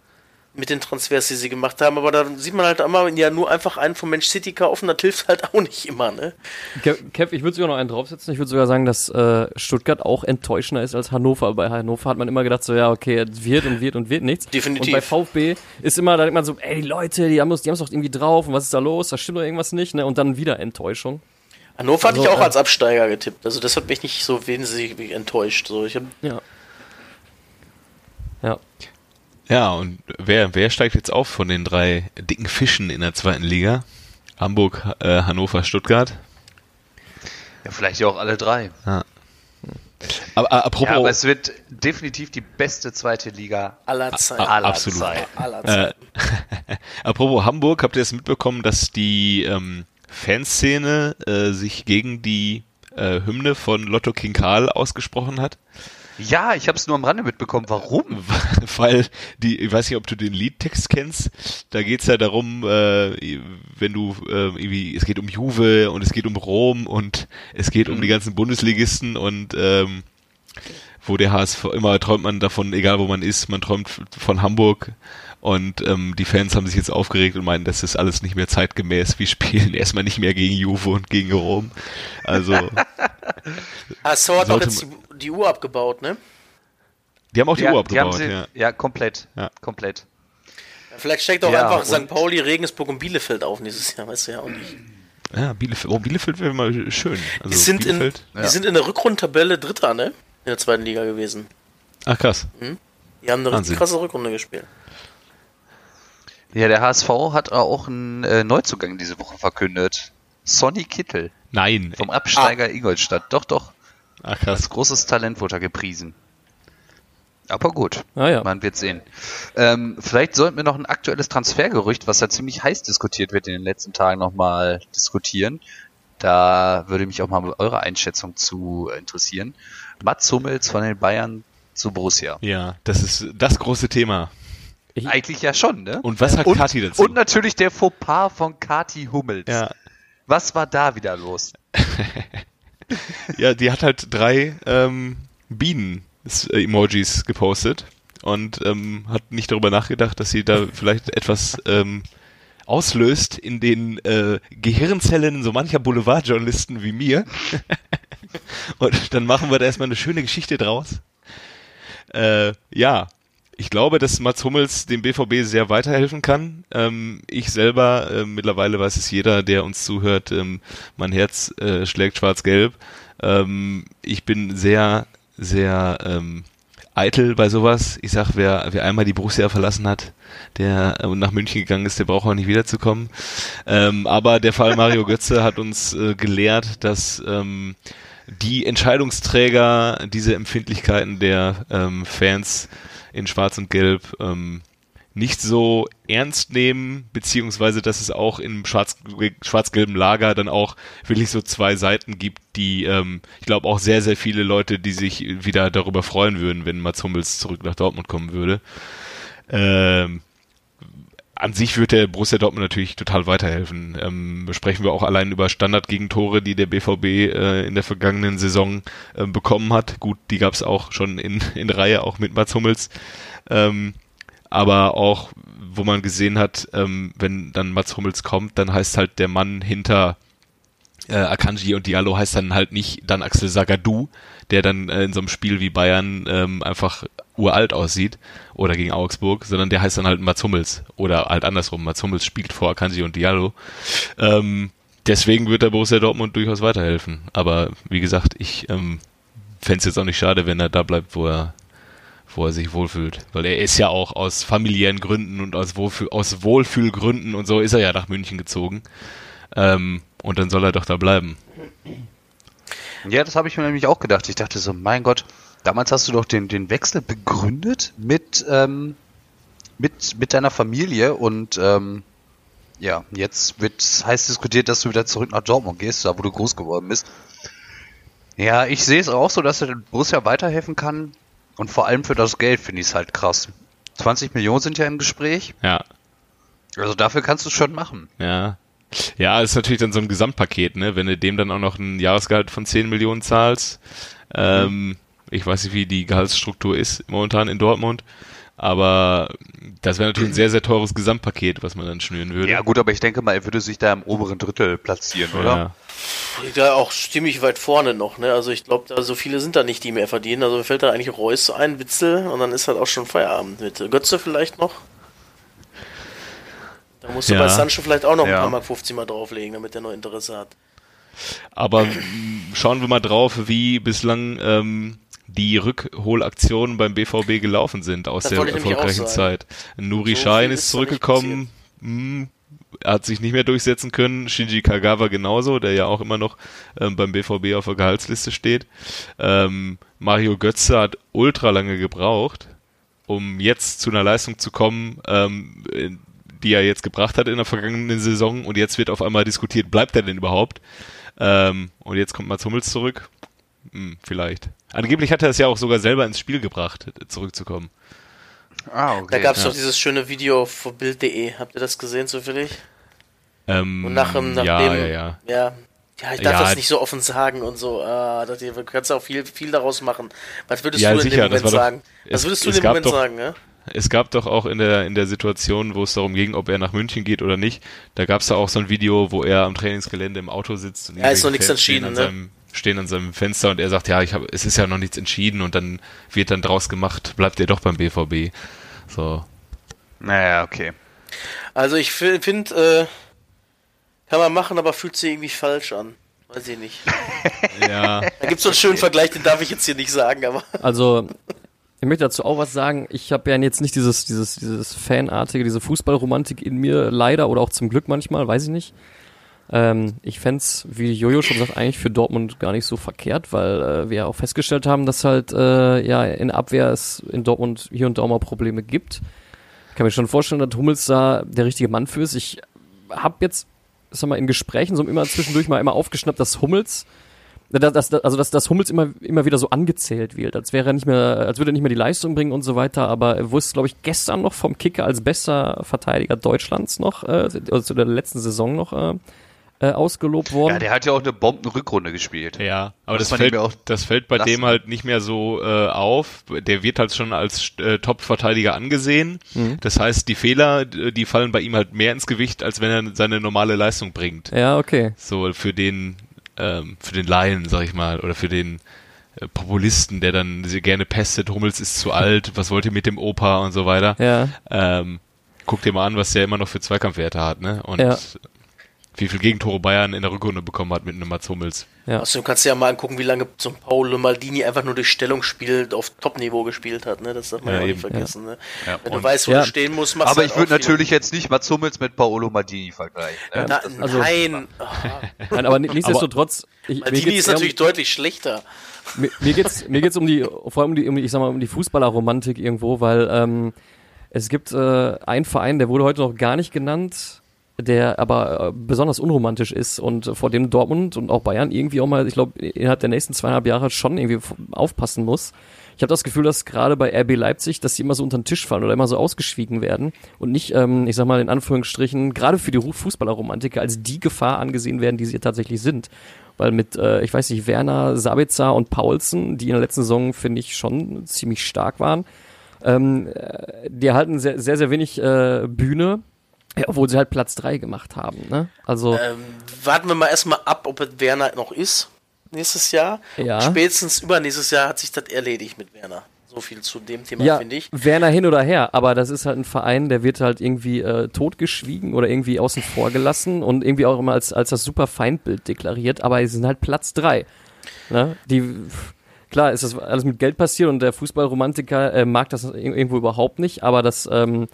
S3: Mit den Transfers, die sie gemacht haben, aber da sieht man halt immer, ja, nur einfach einen von Manchester City kaufen, das hilft halt auch nicht immer, ne?
S4: Kev, ich würde sogar noch einen draufsetzen. Ich würde sogar sagen, dass äh, Stuttgart auch enttäuschender ist als Hannover. Bei Hannover hat man immer gedacht, so ja, okay, es wird und wird und wird nichts.
S3: Definitiv.
S4: Und bei VfB ist immer, da denkt man so, ey, die Leute, die haben es doch irgendwie drauf und was ist da los? Da stimmt doch irgendwas nicht, ne? Und dann wieder Enttäuschung.
S3: Hannover hatte
S4: Also,
S3: ich auch
S4: äh,
S3: als Absteiger getippt. Also das hat mich nicht so wesentlich enttäuscht. So, ich hab,
S4: Ja. Ja.
S1: Ja, und wer, wer steigt jetzt auf von den drei dicken Fischen in der zweiten Liga? Hamburg, äh, Hannover, Stuttgart.
S2: Ja, vielleicht ja auch alle drei.
S1: Aber äh, apropos,
S2: Ja, aber es wird definitiv die beste zweite Liga
S3: aller Zeiten.
S2: aller
S1: absolut.
S2: Zeiten.
S3: aller
S1: äh,
S3: Zeiten.
S1: apropos Hamburg, habt ihr es mitbekommen, dass die ähm, Fanszene äh, sich gegen die äh, Hymne von Lotto King Karl ausgesprochen hat?
S2: Ja, ich habe es nur am Rande mitbekommen. Warum?
S1: Weil die, ich weiß nicht, ob du den Liedtext kennst, da geht's ja darum, äh, wenn du äh, irgendwie, es geht um Juve und es geht um Rom und es geht um die ganzen Bundesligisten und ähm, wo der HSV, immer träumt man davon, egal wo man ist, man träumt von Hamburg und ähm, die Fans haben sich jetzt aufgeregt und meinen, das ist alles nicht mehr zeitgemäß, wir spielen erstmal nicht mehr gegen Juve und gegen Rom. Also,
S3: HSV hat doch
S1: sollte
S3: jetzt die, die Uhr abgebaut, ne?
S1: die haben auch die
S2: ja,
S1: Uhr
S2: die haben
S1: abgebaut,
S2: sie,
S1: ja.
S2: ja. komplett.
S1: Ja.
S2: Komplett.
S3: Vielleicht steigt auch
S2: Ja,
S3: einfach St. Pauli, Regensburg und Bielefeld auf nächstes Jahr, weißt du ja auch nicht.
S1: Ja, Bielefeld, oh, Bielefeld wäre mal schön. Also
S3: Die sind, in, die sind in der Rückrundentabelle Dritter, ne? In der zweiten Liga gewesen.
S1: ach krass.
S3: Die haben eine
S1: Wahnsinn.
S3: richtig krasse Rückrunde gespielt.
S2: Ja, der HSV hat auch einen äh, Neuzugang diese Woche verkündet. Sonny Kittel
S1: Nein.
S2: vom Absteiger Ingolstadt. Doch, doch.
S1: Ach krass.
S2: Als großes Talent wurde er gepriesen. Aber gut,
S4: Ah ja.
S2: man wird sehen. Ähm, vielleicht sollten wir noch ein aktuelles Transfergerücht, was ja ziemlich heiß diskutiert wird in den letzten Tagen, nochmal diskutieren. Da würde mich auch mal eure Einschätzung zu interessieren. Mats Hummels von den Bayern zu Borussia.
S1: Ja, das ist das große Thema.
S4: Ich,
S2: Eigentlich ja schon, ne?
S1: Und was sagt
S2: und,
S1: Kathi dazu?
S2: und natürlich der Fauxpas von Kati Hummels.
S1: ja,
S2: Was war da wieder los?
S1: ja, die hat halt drei ähm, Bienen-Emojis gepostet und ähm, hat nicht darüber nachgedacht, dass sie da vielleicht etwas ähm, auslöst in den äh, Gehirnzellen so mancher Boulevardjournalisten wie mir. und dann machen wir da erstmal eine schöne Geschichte draus. Äh, ja, ich glaube, dass Mats Hummels dem BVB sehr weiterhelfen kann. Ähm, ich selber, äh, mittlerweile weiß es jeder, der uns zuhört, ähm, mein Herz äh, schlägt schwarz-gelb. Ähm, ich bin sehr, sehr ähm, eitel bei sowas. Ich sag, wer, wer einmal die Borussia verlassen hat, der äh, und nach München gegangen ist, der braucht auch nicht wiederzukommen. Ähm, aber der Fall Mario Götze hat uns äh, gelehrt, dass ähm, die Entscheidungsträger diese Empfindlichkeiten der Fans in Schwarz und Gelb ähm, nicht so ernst nehmen, beziehungsweise dass es auch im schwarz- schwarz-gelben Lager dann auch wirklich so zwei Seiten gibt, die, ähm, ich glaube auch sehr, sehr viele Leute, die sich wieder darüber freuen würden, wenn Mats Hummels zurück nach Dortmund kommen würde. Ähm, an sich wird der Borussia Dortmund natürlich total weiterhelfen. Ähm, sprechen wir auch allein über Standardgegentore, die der BVB äh, in der vergangenen Saison äh, bekommen hat. Gut, die gab es auch schon in, in Reihe, auch mit Mats Hummels. Ähm, aber auch, wo man gesehen hat, ähm, wenn dann Mats Hummels kommt, dann heißt halt der Mann hinter äh, Akanji und Diallo heißt dann halt nicht dann Axel Sagadou, der dann äh, in so einem Spiel wie Bayern ähm, einfach uralt aussieht oder gegen Augsburg, sondern der heißt dann halt Mats Hummels oder halt andersrum. Mats Hummels spielt vor Akanji und Diallo. Ähm, deswegen wird der Borussia Dortmund durchaus weiterhelfen. Aber wie gesagt, ich ähm, fände es jetzt auch nicht schade, wenn er da bleibt, wo er wo er sich wohlfühlt. Weil er ist ja auch aus familiären Gründen und aus, Wohlfühl, aus Wohlfühlgründen und so ist er ja nach München gezogen. Ähm, und dann soll er doch da bleiben.
S2: Ja, das habe ich mir nämlich auch gedacht. Ich dachte so, mein Gott, damals hast du doch den, den Wechsel begründet mit, ähm, mit, mit deiner Familie und ähm, ja, jetzt wird heiß diskutiert, dass du wieder zurück nach Dortmund gehst, da wo du groß geworden bist. Ja, ich sehe es auch so, dass er den Borussia weiterhelfen kann. Und vor allem für das Geld finde ich es halt krass. 20 Millionen sind ja im Gespräch.
S1: Ja,
S2: Also dafür kannst du es schon machen.
S1: ja. Ja, ist natürlich dann so ein Gesamtpaket, ne? Wenn du dem dann auch noch ein Jahresgehalt von 10 Millionen zahlst. Ähm, ich weiß nicht, wie die Gehaltsstruktur ist momentan in Dortmund. Aber das wäre natürlich ein sehr, sehr teures Gesamtpaket, was man dann schnüren würde.
S2: Ja gut, aber ich denke mal, er würde sich da im oberen Drittel platzieren, oder?
S1: Ja.
S3: Liegt da auch ziemlich weit vorne noch, ne? Also ich glaube, da so viele sind da nicht, die mehr verdienen. Also mir fällt da eigentlich Reus ein, Witzel und dann ist halt auch schon Feierabend mit Götze vielleicht noch. Da musst du
S1: Ja.
S3: bei Sancho vielleicht auch noch
S2: Ja.
S3: ein paar Mark 50 mal drauflegen, damit der noch Interesse hat.
S1: Aber schauen wir mal drauf, wie bislang ähm, die Rückholaktionen beim BVB gelaufen sind aus
S3: Das
S1: der erfolgreichen. Zeit. Nuri
S3: So
S1: Schein ist zurückgekommen, mm, hat sich nicht mehr durchsetzen können. Shinji Kagawa genauso, der ja auch immer noch ähm, beim BVB auf der Gehaltsliste steht. Ähm, Mario Götze hat ultra lange gebraucht, um jetzt zu einer Leistung zu kommen, ähm, die er jetzt gebracht hat in der vergangenen Saison und jetzt wird auf einmal diskutiert, bleibt er denn überhaupt? Ähm, und jetzt kommt Mats Hummels zurück. Hm, vielleicht. Angeblich hat er es ja auch sogar selber ins Spiel gebracht, zurückzukommen.
S2: Ah, okay.
S3: Da gab es
S1: ja.
S3: doch dieses schöne Video von Bild.de. Habt ihr das gesehen zufällig?
S1: Ähm,
S3: Und nach, dem- nach
S1: ja,
S3: dem,
S1: ja, ja.
S3: ja. Ja, ich darf
S1: Ja.
S3: das nicht so offen sagen und so. Ah, das, du kannst auch viel, viel daraus machen. Was würdest
S1: Ja,
S3: du in
S1: sicher,
S3: dem
S1: das
S3: Moment
S1: doch-
S3: sagen? Was
S1: es-
S3: würdest du in dem
S1: gab
S3: Moment
S1: doch-
S3: sagen, ne?
S1: Es gab doch auch in der, in der Situation, wo es darum ging, ob er nach München geht oder nicht, da gab es da auch so ein Video, wo er am Trainingsgelände im Auto sitzt und
S3: Ja, ist noch nichts entschieden, ne?
S1: Stehen an seinem Fenster und er sagt, ja, ich hab, es ist ja noch nichts entschieden und dann wird dann draus gemacht, bleibt er doch beim BVB. So.
S2: Naja, okay.
S3: Also ich finde, äh, kann man machen, aber fühlt sich irgendwie falsch an. Weiß ich nicht.
S1: Ja.
S3: Da gibt's so einen schönen Vergleich, den darf ich jetzt hier nicht sagen, aber
S4: Also, ich möchte dazu auch was sagen. Ich habe ja jetzt nicht dieses, dieses, dieses Fanartige, diese Fußballromantik in mir, leider, oder auch zum Glück manchmal, weiß ich nicht. Ähm, ich fänd's, wie Jojo schon sagt, eigentlich für Dortmund gar nicht so verkehrt, weil äh, wir ja auch festgestellt haben, dass halt äh, ja in Abwehr es in Dortmund hier und da mal Probleme gibt. Ich kann mir schon vorstellen, dass Hummels da der richtige Mann für ist. Ich habe jetzt, sag mal, in Gesprächen so immer zwischendurch mal immer aufgeschnappt, dass Hummels dass, dass, also dass, dass Hummels immer, immer wieder so angezählt wird, als wäre er nicht mehr, als würde er nicht mehr die Leistung bringen und so weiter, aber er wurde, glaube ich, gestern noch vom Kicker als bester Verteidiger Deutschlands noch, äh, also zu der letzten Saison noch äh, äh, ausgelobt worden.
S2: Ja, der hat ja auch eine Bombenrückrunde gespielt.
S1: Ja, aber das
S2: man
S1: fällt,
S2: auch
S1: das fällt bei
S2: lassen.
S1: dem halt nicht mehr so äh, auf. Der wird halt schon als äh, Top-Verteidiger angesehen.
S2: Mhm.
S1: Das heißt, die Fehler, die die fallen bei ihm halt mehr ins Gewicht, als wenn er seine normale Leistung bringt.
S4: ja, okay.
S1: So für den, ähm, für den Laien, sag ich mal, oder für den äh, Populisten, der dann gerne pestet, Hummels ist zu alt, was wollt ihr mit dem Opa und so weiter.
S4: Ja.
S1: Ähm, guck dir mal an, was der immer noch für Zweikampfwerte hat, ne? Und
S4: Ja.
S1: Wie viel Gegentore Bayern in der Rückrunde bekommen hat mit einem Mats Hummels.
S4: Ja.
S3: außerdem kannst du ja mal angucken, wie lange so ein Paolo Maldini einfach nur durch Stellungsspiel auf Top-Niveau gespielt hat, ne? Das darf man
S1: Ja,
S3: ja, auch
S1: eben.
S3: nicht vergessen, ne?
S2: Ja,
S3: Wenn du
S2: und-
S3: weißt, wo
S4: Ja.
S3: du stehen musst, machst
S2: Aber
S3: du
S2: ich
S3: halt
S2: würde
S3: auch viel.
S2: natürlich jetzt nicht Mats Hummels mit Paolo Maldini vergleichen. Ne?
S3: Na,
S2: Das-
S4: Also-
S3: nein, ah,
S4: Nein, aber nichtsdestotrotz, ich,
S3: Maldini ist
S4: eher um-
S3: natürlich deutlich schlechter.
S4: mir, mir geht's mir geht's um die vor allem um die, um die ich sag mal um die Fußballerromantik irgendwo, weil ähm, es gibt äh, einen Verein, der wurde heute noch gar nicht genannt, der aber äh, besonders unromantisch ist und vor dem Dortmund und auch Bayern irgendwie auch mal, ich glaube, innerhalb der nächsten zweieinhalb Jahre schon irgendwie aufpassen muss. Ich habe das Gefühl, dass gerade bei RB Leipzig, dass die immer so unter den Tisch fallen oder immer so ausgeschwiegen werden und nicht, ähm, ich sag mal in Anführungsstrichen, gerade für die Fußballerromantiker als die Gefahr angesehen werden, die sie tatsächlich sind. Weil mit, äh, ich weiß nicht, Werner, Sabitzer und Paulsen, die in der letzten Saison, finde ich, schon ziemlich stark waren, ähm, äh, die erhalten sehr, sehr, sehr wenig äh, Bühne. Ja, obwohl sie halt Platz 3 gemacht haben, ne? Also.
S3: Ähm, warten wir mal erstmal ab, ob es Werner noch ist nächstes Jahr.
S4: Ja.
S3: Spätestens übernächstes Jahr hat sich das erledigt mit Werner. So viel zu dem Thema,
S4: ja,
S3: finde ich.
S4: Werner hin oder her, aber das ist halt ein Verein, der wird halt irgendwie äh, totgeschwiegen oder irgendwie außen vor gelassen und irgendwie auch immer als, als das super Feindbild deklariert, aber sie sind halt Platz 3. Ne? Die, klar, ist das alles mit Geld passiert und der Fußballromantiker äh, mag das irgendwo überhaupt nicht, aber das, ähm,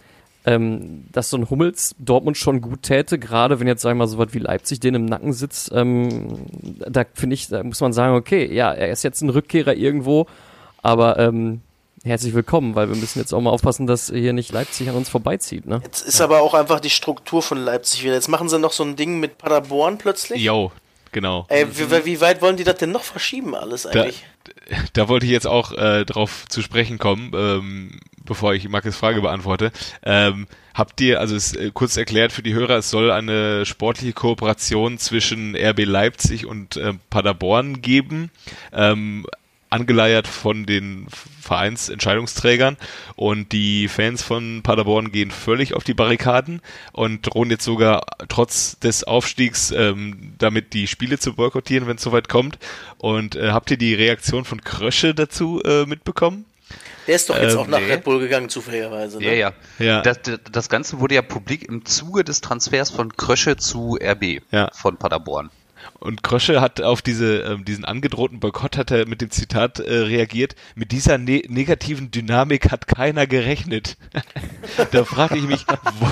S4: ähm, dass so ein Hummels Dortmund schon gut täte, gerade wenn jetzt, sagen wir mal, so was wie Leipzig den im Nacken sitzt, ähm, da finde ich, da muss man sagen, okay, ja, er ist jetzt ein Rückkehrer irgendwo, aber ähm, herzlich willkommen, weil wir müssen jetzt auch mal aufpassen, dass hier nicht Leipzig an uns vorbeizieht. Ne?
S3: Jetzt ist aber auch einfach die Struktur von Leipzig wieder. Jetzt machen sie noch so ein Ding mit Paderborn plötzlich.
S1: Jo, genau.
S3: Ey, wie, wie weit wollen die das denn noch verschieben alles
S1: Da,
S3: eigentlich?
S1: da wollte ich jetzt auch äh, drauf zu sprechen kommen, ähm, bevor ich Markus Frage beantworte. Ähm, habt ihr, also es äh, kurz erklärt für die Hörer, es soll eine sportliche Kooperation zwischen RB Leipzig und äh, Paderborn geben. Ähm, angeleiert von den Vereinsentscheidungsträgern und die Fans von Paderborn gehen völlig auf die Barrikaden und drohen jetzt sogar trotz des Aufstiegs ähm, damit die Spiele zu boykottieren, wenn es soweit kommt. Und äh, habt ihr die Reaktion von Krösche dazu äh, mitbekommen?
S3: Der ist doch jetzt
S1: Ähm,
S3: auch nach
S2: nee.
S3: Red Bull gegangen, zufälligerweise. Ne?
S2: Ja, ja.
S1: Ja.
S2: Das, das Ganze wurde ja publik im Zuge des Transfers von Krösche zu RB
S1: Ja.
S2: von Paderborn.
S1: Und Krösche hat auf diese, ähm, diesen angedrohten Boykott hat er mit dem Zitat äh, reagiert, mit dieser ne negativen Dynamik hat keiner gerechnet. da frage ich mich, wo,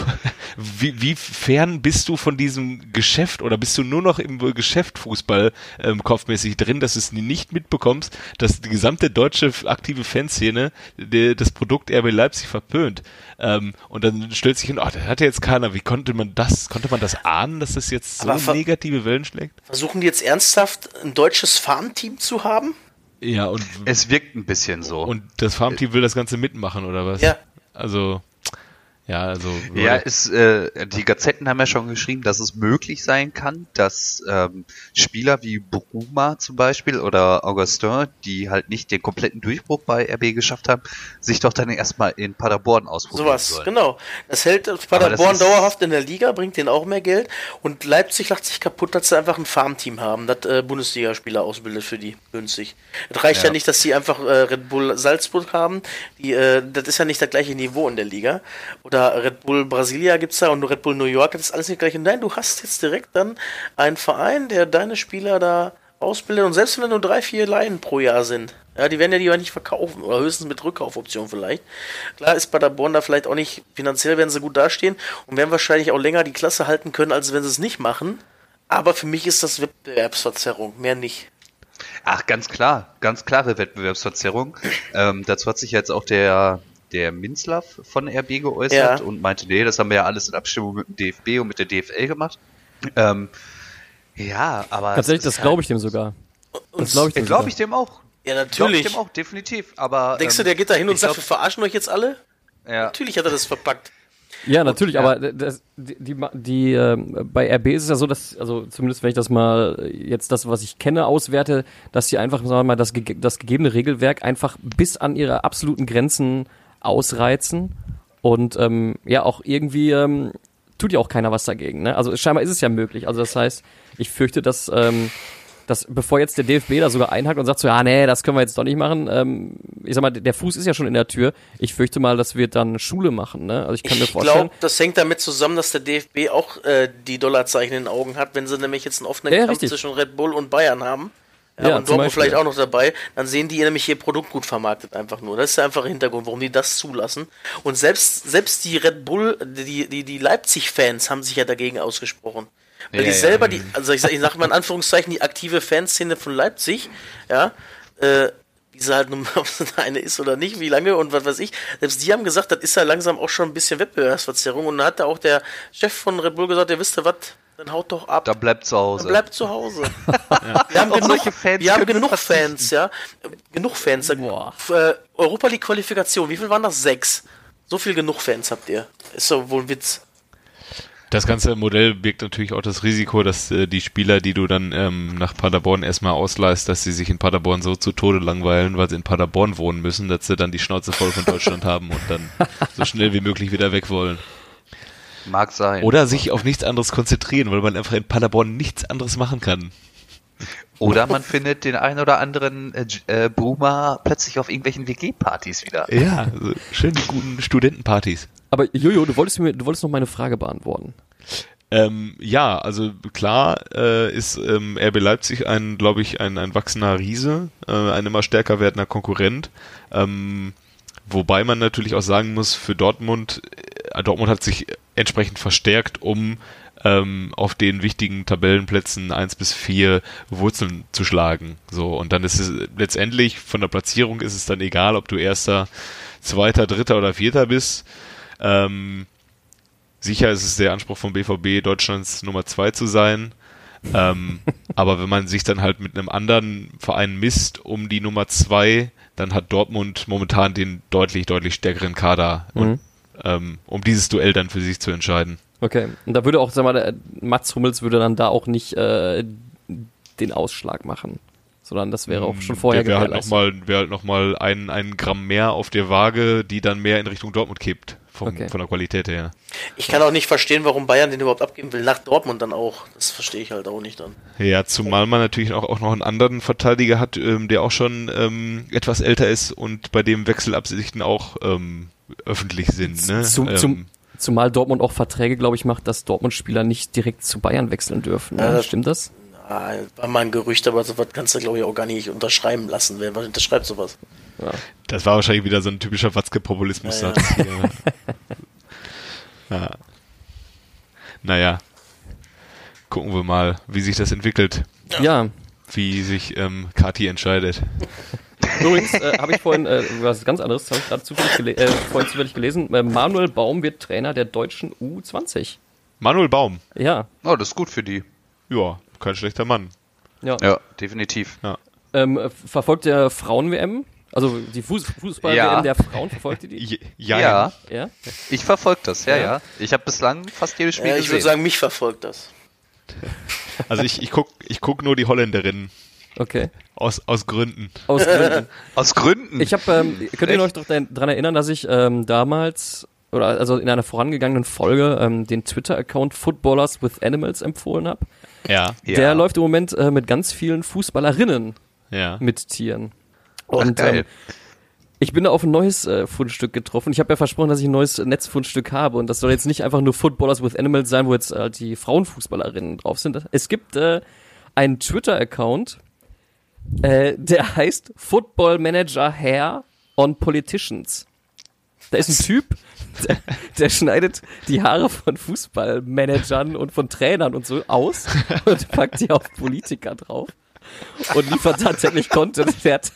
S1: wie, wie fern bist du von diesem Geschäft oder bist du nur noch im Geschäft Fußball ähm, kopfmäßig drin, dass du es nicht mitbekommst, dass die gesamte deutsche aktive Fanszene de, das Produkt RB Leipzig verpönt. Ähm, und dann stellt sich hin, oh, das hatte jetzt keiner, wie konnte man das, konnte man das ahnen, dass das jetzt so negative Wellen schlägt?
S3: Versuchen die jetzt ernsthaft ein deutsches Farmteam zu haben?
S1: Ja, und,
S2: Es wirkt ein bisschen so.
S1: und das Farmteam will das Ganze mitmachen, oder was?
S3: Ja.
S1: Also, ja, also.
S2: Ja, ist, äh, die Gazetten haben ja schon geschrieben, dass es möglich sein kann, dass ähm, Spieler wie Bruma zum Beispiel oder Augustin, die halt nicht den kompletten Durchbruch bei RB geschafft haben, sich doch dann erstmal in Paderborn ausprobieren
S3: Sowas,
S2: sollen.
S3: genau. Das hält Paderborn
S2: ist-
S3: dauerhaft in der Liga, bringt denen auch mehr Geld. Und Leipzig lacht sich kaputt, dass sie einfach ein Farmteam haben, das äh, Bundesligaspieler ausbildet für die günstig. Es reicht ja.
S2: Ja.
S3: nicht, dass sie einfach äh, Red Bull Salzburg haben. Die, äh, das ist ja nicht das gleiche Niveau in der Liga. Oder Red Bull Brasilia gibt's da und Red Bull New York, das ist alles nicht gleich. Nein, du hast jetzt direkt dann einen Verein, der deine Spieler da ausbildet. Und selbst wenn nur drei, vier Laien pro Jahr sind, ja, die werden ja die ja nicht verkaufen oder höchstens mit Rückkaufoption vielleicht. Klar ist Paderborn da vielleicht auch nicht, finanziell werden sie gut dastehen und werden wahrscheinlich auch länger die Klasse halten können, als wenn sie es nicht machen. Aber für mich ist das Wettbewerbsverzerrung, mehr nicht.
S2: Ach, ganz klar, ganz klare Wettbewerbsverzerrung. ähm, dazu hat sich jetzt auch der, der Minzlaff von RB geäußert
S3: Ja.
S2: und meinte, nee, das haben wir ja alles in Abstimmung mit dem DFB und mit der DFL gemacht. Ähm, ja, aber.
S4: Tatsächlich, das glaube ich dem sogar. Das glaube ich dem
S2: Glaube
S4: sogar.
S2: ich dem auch.
S3: Ja,
S2: Glaube ich
S3: natürlich.
S2: dem auch, definitiv. Aber.
S3: Denkst du,
S2: ähm,
S3: der geht da hin und
S2: ich
S3: sagt,
S2: glaub-
S3: wir verarschen euch jetzt alle?
S2: Ja.
S3: Natürlich hat er das verpackt.
S4: Ja, natürlich,
S2: ja.
S4: aber das, die, die, die ähm, bei RB ist es ja so, dass, also zumindest wenn ich das mal äh, jetzt das, was ich kenne, auswerte, dass sie einfach, sagen wir mal, das, das gegebene Regelwerk einfach bis an ihre absoluten Grenzen ausreizen und ähm, ja auch irgendwie ähm, tut ja auch keiner was dagegen. Ne? Also scheinbar ist es ja möglich. Also das heißt, ich fürchte, dass ähm, dass bevor jetzt der DFB da sogar einhakt und sagt so, ja, nee, das können wir jetzt doch nicht machen, ähm, ich sag mal, der Fuß ist ja schon in der Tür. Ich fürchte mal, dass wir dann Schule machen, ne? Also ich kann mir
S3: Ich
S4: vorstellen.
S3: glaube, das hängt damit zusammen, dass der DFB auch äh, die Dollarzeichen in den Augen hat, wenn sie nämlich jetzt einen offenen
S4: Ja,
S3: Kampf
S4: richtig.
S3: zwischen Red Bull und Bayern haben. Ja,
S4: Ja,
S3: und Dortmund vielleicht auch noch dabei, dann sehen die nämlich ihr Produkt gut vermarktet einfach nur. Das ist der einfache Hintergrund, warum die das zulassen. Und selbst, selbst die Red Bull, die, die, die Leipzig-Fans haben sich ja dagegen ausgesprochen. Weil die
S2: Ja, ja.
S3: selber, die, also ich ich sag mal in Anführungszeichen, die aktive Fanszene von Leipzig, ja, äh, wie sie halt nun, ob es eine ist oder nicht, wie lange und was weiß ich. Selbst die haben gesagt, das ist ja langsam auch schon ein bisschen Wettbewerbsverzerrung. Und dann hat da auch der Chef von Red Bull gesagt, ihr wisst ihr was, dann haut doch ab.
S2: Da bleibt zu Hause.
S3: Dann bleibt zu Hause. Wir haben
S2: Auch
S3: genug,
S2: solche Fans
S3: wir haben genug. Fans, ja. Genug Fans.
S4: Boah.
S3: Äh, Europa League Qualifikation, wie viel waren das? Sechs. So viel genug Fans habt ihr. Ist doch wohl ein Witz.
S1: Das ganze Modell birgt natürlich auch das Risiko, dass äh, die Spieler, die du dann ähm, nach Paderborn erstmal ausleihst, dass sie sich in Paderborn so zu Tode langweilen, weil sie in Paderborn wohnen müssen, dass sie dann die Schnauze voll von Deutschland haben und dann so schnell wie möglich wieder weg wollen.
S2: Mag sein.
S1: Oder sich auf nichts anderes konzentrieren, weil man einfach in Paderborn nichts anderes machen kann.
S2: Oder man findet den einen oder anderen äh, äh, Boomer plötzlich auf irgendwelchen WG-Partys wieder.
S1: Ja, also schön die guten Studentenpartys.
S4: Aber Jojo, du wolltest mir, du wolltest noch meine Frage beantworten.
S1: Ähm, ja, also klar äh, ist ähm, RB Leipzig ein, glaube ich, ein, ein wachsender Riese, äh, ein immer stärker werdender Konkurrent. Ähm, wobei man natürlich auch sagen muss, für Dortmund, äh, Dortmund hat sich entsprechend verstärkt, um ähm, auf den wichtigen Tabellenplätzen 1 bis 4 Wurzeln zu schlagen. So, und dann ist es letztendlich von der Platzierung ist es dann egal, ob du erster, zweiter, dritter oder vierter bist. Ähm, Sicher ist es der Anspruch vom BVB, Deutschlands Nummer zwei zu sein. ähm, aber wenn man sich dann halt mit einem anderen Verein misst um die Nummer zwei, dann hat Dortmund momentan den deutlich, deutlich stärkeren Kader, und, ähm, um dieses Duell dann für sich zu entscheiden.
S4: Okay. Und da würde auch, sag mal, der Mats Hummels würde dann da auch nicht äh, den Ausschlag machen. Sondern das wäre auch schon vorher
S1: Der wäre halt nochmal wär halt noch mal ein, ein Gramm mehr auf der Waage, die dann mehr in Richtung Dortmund kippt, vom,
S4: Okay.
S1: von der Qualität her.
S3: Ich kann auch nicht verstehen, warum Bayern den überhaupt abgeben will. Nach Dortmund dann auch. Das verstehe ich halt auch nicht dann.
S1: Ja, zumal man natürlich auch, auch noch einen anderen Verteidiger hat, ähm, der auch schon ähm, etwas älter ist und bei dem Wechselabsichten auch ähm, öffentlich sind. Ne?
S4: Zu,
S1: ähm,
S4: zum, zumal Dortmund auch Verträge, glaube ich, macht, dass Dortmund-Spieler nicht direkt zu Bayern wechseln dürfen. Ne?
S3: Das-
S4: Stimmt das?
S3: Ah, war mal ein Gerücht, aber sowas kannst du, glaube ich, auch gar nicht unterschreiben lassen. Wer unterschreibt sowas?
S4: Ja.
S1: das war wahrscheinlich wieder so ein typischer Watzke-Populismus-Satz. Ja, ja. Naja, gucken wir mal, wie sich das entwickelt,
S4: ja.
S1: wie sich ähm, Kati entscheidet.
S4: Übrigens äh, habe ich vorhin äh, was ganz anderes, habe ich gerade zufällig, gele äh, vorhin zufällig gelesen. Äh, Manuel Baum wird Trainer der deutschen U20.
S1: Manuel Baum,
S4: Ja,
S2: Oh, das ist gut für die.
S1: ja, kein schlechter Mann.
S4: ja.
S2: Ja, definitiv.
S4: Ähm, äh, verfolgt der Frauen-WM? Also die Fuß Fußball-WM
S2: Ja.
S4: der Frauen, verfolgt ihr die?
S1: Ja,
S2: Ja,
S4: Ja.
S2: ich verfolge das, ja,
S4: Ja.
S2: ja. Ich habe bislang fast jedes Spiel
S3: Ja, ich würde
S2: gesehen.
S3: sagen, mich verfolgt das.
S1: also ich, ich guck, ich guck nur die Holländerinnen
S4: Okay.
S1: aus, aus Gründen.
S4: Aus Gründen.
S2: Aus Gründen.
S4: Ich habe, ähm, könnt ihr euch doch daran erinnern, dass ich ähm, damals oder also in einer vorangegangenen Folge ähm, den Twitter-Account Footballers with Animals empfohlen habe.
S1: Ja,
S2: Ja.
S4: Der läuft im Moment äh, mit ganz vielen Fußballerinnen
S1: ja.
S4: mit Tieren.
S2: Ach,
S4: Und
S2: geil.
S4: ähm, ich bin da auf ein neues äh, Fundstück getroffen. Ich habe ja versprochen, dass ich ein neues Netzfundstück habe und das soll jetzt nicht einfach nur Footballers with Animals sein, wo jetzt äh, die Frauenfußballerinnen drauf sind. Es gibt äh, einen Twitter-Account, äh, der heißt Football Manager Hair on Politicians. Da ist ein Typ, der, der schneidet die Haare von Fußballmanagern und von Trainern und so aus und packt die auf Politiker drauf und liefert tatsächlich Content. Der hat,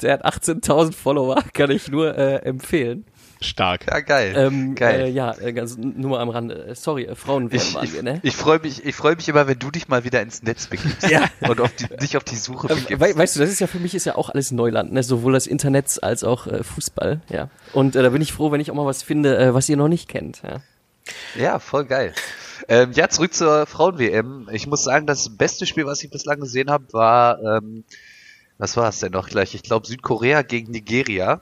S4: der hat 18.000 Follower, kann ich nur äh, empfehlen.
S1: Stark.
S2: ja, geil.
S4: Ähm,
S2: geil.
S4: Äh, ja, äh, ganz, nur mal am Rande. Äh, Sorry, äh, Frauen
S2: ich ich,
S4: ne?
S2: ich freue mich, ich freue mich immer, wenn du dich mal wieder ins Netz begibst
S4: Ja.
S2: und auf die, dich auf die Suche
S4: Äh,
S2: begibst.
S4: we weißt du, das ist ja für mich ist ja auch alles Neuland, ne? Sowohl das Internet als auch äh, Fußball, ja. Und äh, da bin ich froh, wenn ich auch mal was finde, äh, was ihr noch nicht kennt, ja.
S2: Ja, voll geil. Ähm, ja, zurück zur Frauen-WM. Ich muss sagen, das beste Spiel, was ich bislang gesehen habe, war, ähm, was war es denn noch gleich? Ich glaube Südkorea gegen Nigeria.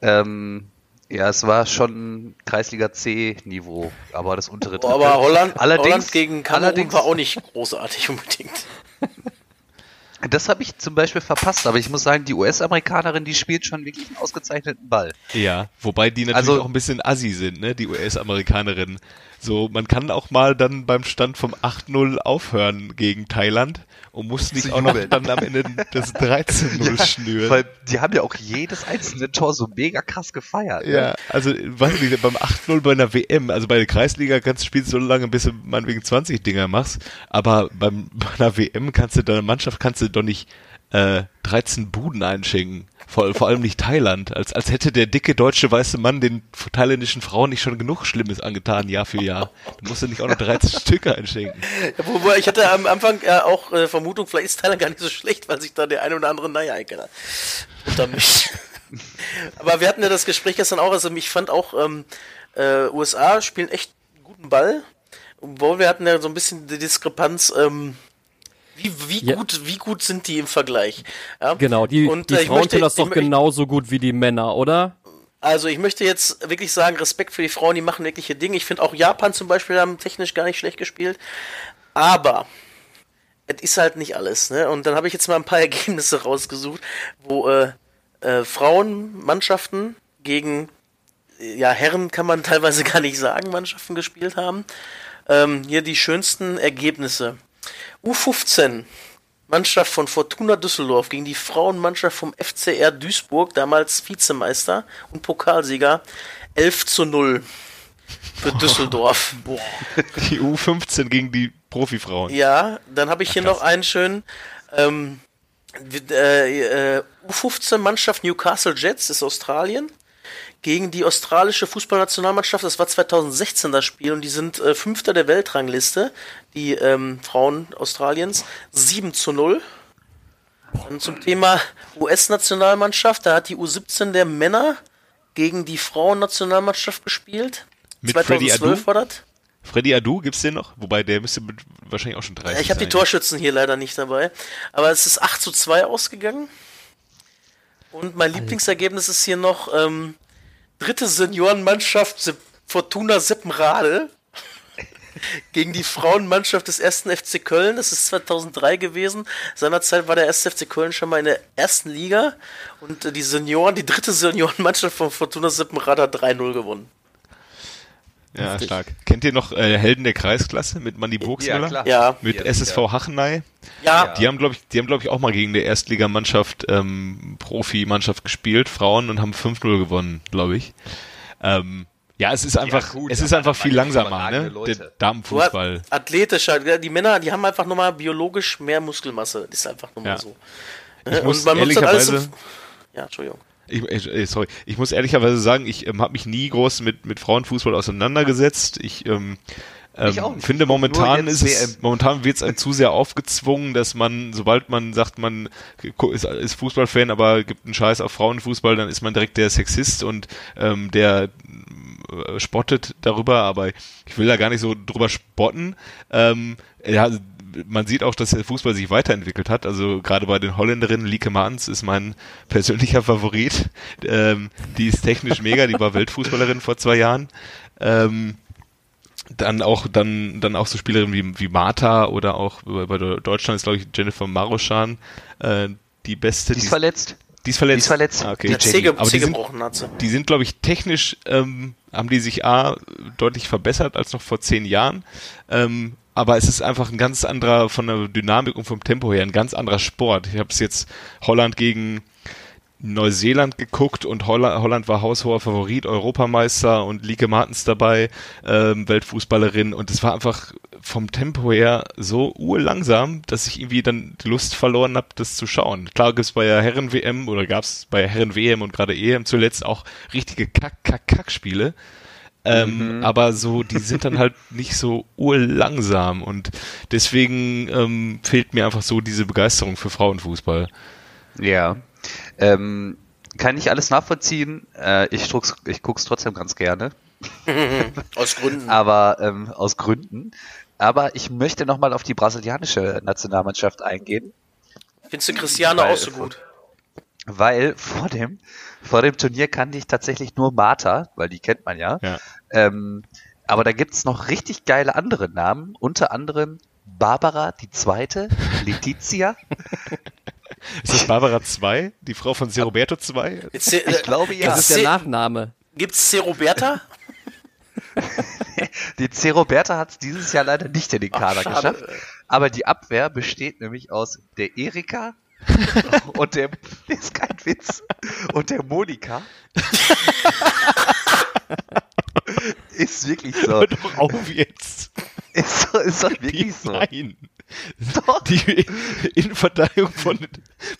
S2: Ähm, ja, es war schon Kreisliga C-Niveau, aber das untere
S3: Boah, aber Holland,
S2: Allerdings-
S3: Holland gegen Kamerun
S2: allerdings-
S3: war auch nicht großartig unbedingt.
S2: Das habe ich zum Beispiel verpasst, aber ich muss sagen, die US-Amerikanerin, die spielt schon wirklich einen ausgezeichneten Ball.
S1: Ja, wobei die natürlich
S2: Also-
S1: auch ein bisschen assi sind, ne, die US-Amerikanerinnen. So, man kann auch mal dann beim Stand vom 8-0 aufhören gegen Thailand und muss nicht auch noch dann am Ende das 13-0 schnüren.
S2: Weil die haben ja auch jedes einzelne Tor so mega krass gefeiert. ne?
S1: Ja, also, was ich beim 8-0 bei einer WM, also bei der Kreisliga kannst du spielen so lange, bis du meinetwegen 20 Dinger machst, aber beim, bei einer WM kannst du deiner Mannschaft kannst du doch nicht äh, 13 Buden einschenken. Vor, vor allem nicht Thailand. Als, als hätte der dicke deutsche weiße Mann den thailändischen Frauen nicht schon genug Schlimmes angetan, Jahr für Jahr. Du musst ja nicht auch noch 13 Stücke einschenken.
S3: Ja, Wobei ich hatte am Anfang äh, auch äh, Vermutung, vielleicht ist Thailand gar nicht so schlecht, weil sich da der eine oder andere Naja einkenner. Untermischt. Aber wir hatten ja das Gespräch gestern auch, also ich fand auch, ähm, äh, USA spielen echt guten Ball. Obwohl wir hatten ja so ein bisschen die Diskrepanz, ähm, wie, wie,
S4: Ja.
S3: gut, wie gut sind die im Vergleich? Ja?
S4: Genau, die,
S3: Und,
S4: die
S3: äh,
S4: Frauen
S3: möchte-
S4: können das doch
S3: ich
S4: genauso gut wie die Männer, oder?
S3: Also ich möchte jetzt wirklich sagen, Respekt für die Frauen, die machen wirkliche Dinge. Ich finde auch Japan zum Beispiel haben technisch gar nicht schlecht gespielt. Aber es ist halt nicht alles, ne? Und dann habe ich jetzt mal ein paar Ergebnisse rausgesucht, wo äh, äh, Frauenmannschaften gegen ja, Herren kann man teilweise gar nicht sagen, Mannschaften gespielt haben. Ähm, hier die schönsten Ergebnisse. U15, Mannschaft von Fortuna Düsseldorf gegen die Frauenmannschaft vom FCR Duisburg, damals Vizemeister und Pokalsieger, 11 zu 0 für Düsseldorf.
S1: Boah. Die U15 gegen die Profifrauen.
S3: Ja, dann habe ich hier
S1: Krass.
S3: noch einen schönen ähm, äh, äh, U15-Mannschaft Newcastle Jets ist Australien gegen die australische Fußballnationalmannschaft. Das war 2016 das Spiel und die sind äh, Fünfter der Weltrangliste, die ähm, Frauen Australiens. 7 zu 0. Dann zum Thema US-Nationalmannschaft. Da hat die U17 der Männer gegen die Frauennationalmannschaft gespielt.
S1: Mit Freddy
S3: 2012
S1: Adu?
S3: war das.
S1: Freddy Adu gibt's den noch? Wobei der müsste mit, wahrscheinlich auch schon 30
S3: Ich habe die. Torschützen hier leider nicht dabei. Aber es ist 8 zu 2 ausgegangen. Und mein Lieblingsergebnis ist hier noch ähm, dritte Seniorenmannschaft Se- Fortuna Sippenrade gegen die Frauenmannschaft des ersten FC Köln. Das ist 2003 gewesen. Seinerzeit war der erste FC Köln schon mal in der ersten Liga. Und äh, die Senioren, die dritte Seniorenmannschaft von Fortuna Sippenrade hat 3-0 gewonnen.
S1: Ja,
S4: Heftig.
S1: stark. Kennt ihr noch äh, Helden der Kreisklasse mit Manny Burgsmüller?
S2: klar.
S3: Ja.
S1: Mit
S2: Ja,
S1: SSV
S2: ja.
S1: Hachenay?
S3: Ja,
S1: Die haben, glaube ich, die haben, glaube ich, auch mal gegen der Erstligamannschaft, ähm, Profimannschaft gespielt, Frauen, und haben 5-0 gewonnen, glaube ich. Ähm, ja, es ist einfach,
S2: gut,
S1: es ist einfach viel
S2: ja
S1: langsamer, ne?
S2: Leute.
S1: Der Damenfußball.
S3: Athletischer. Ja, Die Männer, die haben einfach nochmal biologisch mehr Muskelmasse. Das ist einfach nur mal
S1: Ja.
S3: so.
S1: Ich muss
S3: Und man muss dann alles Ja, Entschuldigung.
S1: Ich, ich, äh, sorry, ich muss ehrlicherweise sagen, ich ähm, habe mich nie groß mit, mit Frauenfußball auseinandergesetzt. Ich, ähm,
S2: Ich
S1: ähm, finde momentan ist es, momentan wird es einem zu sehr aufgezwungen, dass man, sobald man sagt, man ist, ist Fußballfan, aber gibt einen Scheiß auf Frauenfußball, dann ist man direkt der Sexist und ähm, der äh, spottet darüber, aber ich will da gar nicht so drüber spotten. Ähm, ja, man sieht auch, dass der Fußball sich weiterentwickelt hat. Also gerade bei den Holländerinnen, Lieke Maans ist mein persönlicher Favorit. Ähm, die ist technisch mega, die war Weltfußballerin vor zwei Jahren. Ähm, dann auch dann dann auch so Spielerinnen wie wie Marta oder auch bei bei Deutschland ist glaube ich Jennifer Maroschan äh, die beste
S2: Die ist verletzt.
S1: die ist verletzt
S2: die ist verletzt.
S1: ah, okay.
S2: Die
S1: aber die sind,
S3: gebrochen hat sie.
S1: die sind glaube ich technisch ähm, haben die sich a deutlich verbessert als noch vor zehn Jahren ähm, aber es ist einfach ein ganz anderer von der Dynamik und vom Tempo her ein ganz anderer Sport ich habe es jetzt Holland gegen Neuseeland geguckt und Holland, Holland war haushoher Favorit, Europameister und Lieke Martens dabei, ähm, Weltfußballerin und es war einfach vom Tempo her so urlangsam, dass ich irgendwie dann die Lust verloren habe, das zu schauen. Klar gibt's bei der Herren-WM oder gab's bei der Herren-WM und gerade EM zuletzt auch richtige Kack-Kack-Kack-Spiele. Ähm, Aber so, die sind dann halt nicht so urlangsam und deswegen ähm, fehlt mir einfach so diese Begeisterung für Frauenfußball.
S2: Ja. Ähm, kann ich alles nachvollziehen. Äh, ich, druck's, ich guck's trotzdem ganz gerne.
S3: Aus Gründen.
S2: aber ähm, aus Gründen. Aber ich möchte nochmal auf die brasilianische Nationalmannschaft eingehen,
S3: Findest du Cristiano
S2: Weil-
S3: auch so gut?
S2: Weil vor dem, vor dem Turnier kannte ich tatsächlich nur Marta, weil die kennt man ja.
S1: Ja.
S2: Ähm, aber da gibt's noch richtig geile andere Namen, unter anderem Barbara die Zweite, Letizia.
S1: Ist das Barbara 2? Die Frau von Roberto 2?
S3: Jetzt, äh,
S2: Ich glaube ja.
S4: Das ist der Nachname.
S3: Gibt's C. Roberta?
S2: Die C. Roberta hat es dieses Jahr leider nicht in den Kader
S3: schade.
S2: geschafft. Aber die Abwehr besteht nämlich aus der Erika und der ist kein Witz und der Monika. ist wirklich so.
S1: Hör doch auf jetzt.
S2: Ist, so, ist doch
S1: Die,
S2: wirklich so.
S1: Nein.
S2: Doch.
S1: Die Innenverteidigung von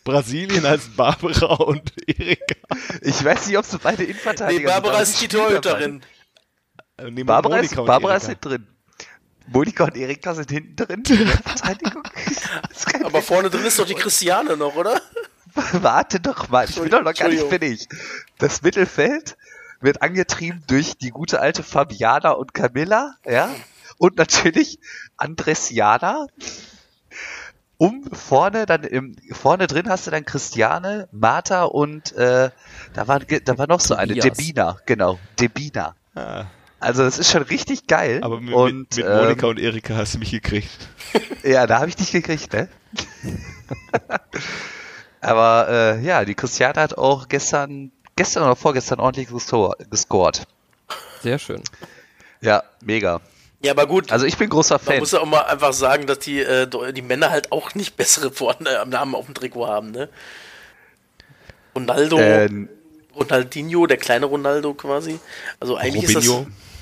S1: Brasilien heißt Barbara und Erika.
S2: Ich weiß nicht, ob sie beide
S3: Nee,
S2: Innenverteidiger
S3: Barbara
S2: aber
S3: ist die Torhüterin.
S1: Äh, nee,
S2: Barbara,
S1: Monika
S2: ist, Barbara ist drin. Monika und Erika sind hinten drin in der Verteidigung. ist kein
S3: Aber vorne drin ist doch die Christiane noch, oder?
S2: Warte doch mal, ich bin doch noch gar nicht fertig. Das Mittelfeld wird angetrieben durch die gute alte Fabiana und Camilla, ja, und natürlich Andresiana um vorne, dann im, vorne drin hast du dann Christiane, Martha und äh, da war, da war noch so eine. Debina, genau, Debina.
S1: Ah,
S2: Also das ist schon richtig geil.
S1: aber mit,
S2: und,
S1: mit, mit
S2: ähm,
S1: Monika und Erika hast du mich gekriegt.
S2: Ja, da habe ich dich gekriegt, ne? Aber äh, ja, die Christiane hat auch gestern, gestern oder vorgestern ordentlich gestor- gescored.
S4: Sehr schön.
S2: Ja, mega.
S3: Ja, aber gut.
S2: Also ich bin großer
S3: man
S2: Fan.
S3: muss ja auch mal einfach sagen, dass die, äh, die Männer halt auch nicht bessere äh, Namen auf dem Trikot haben, ne? Ronaldo,
S2: Äh,
S3: Ronaldinho, der kleine Ronaldo quasi. Also eigentlich
S1: Robinho.
S3: ist das.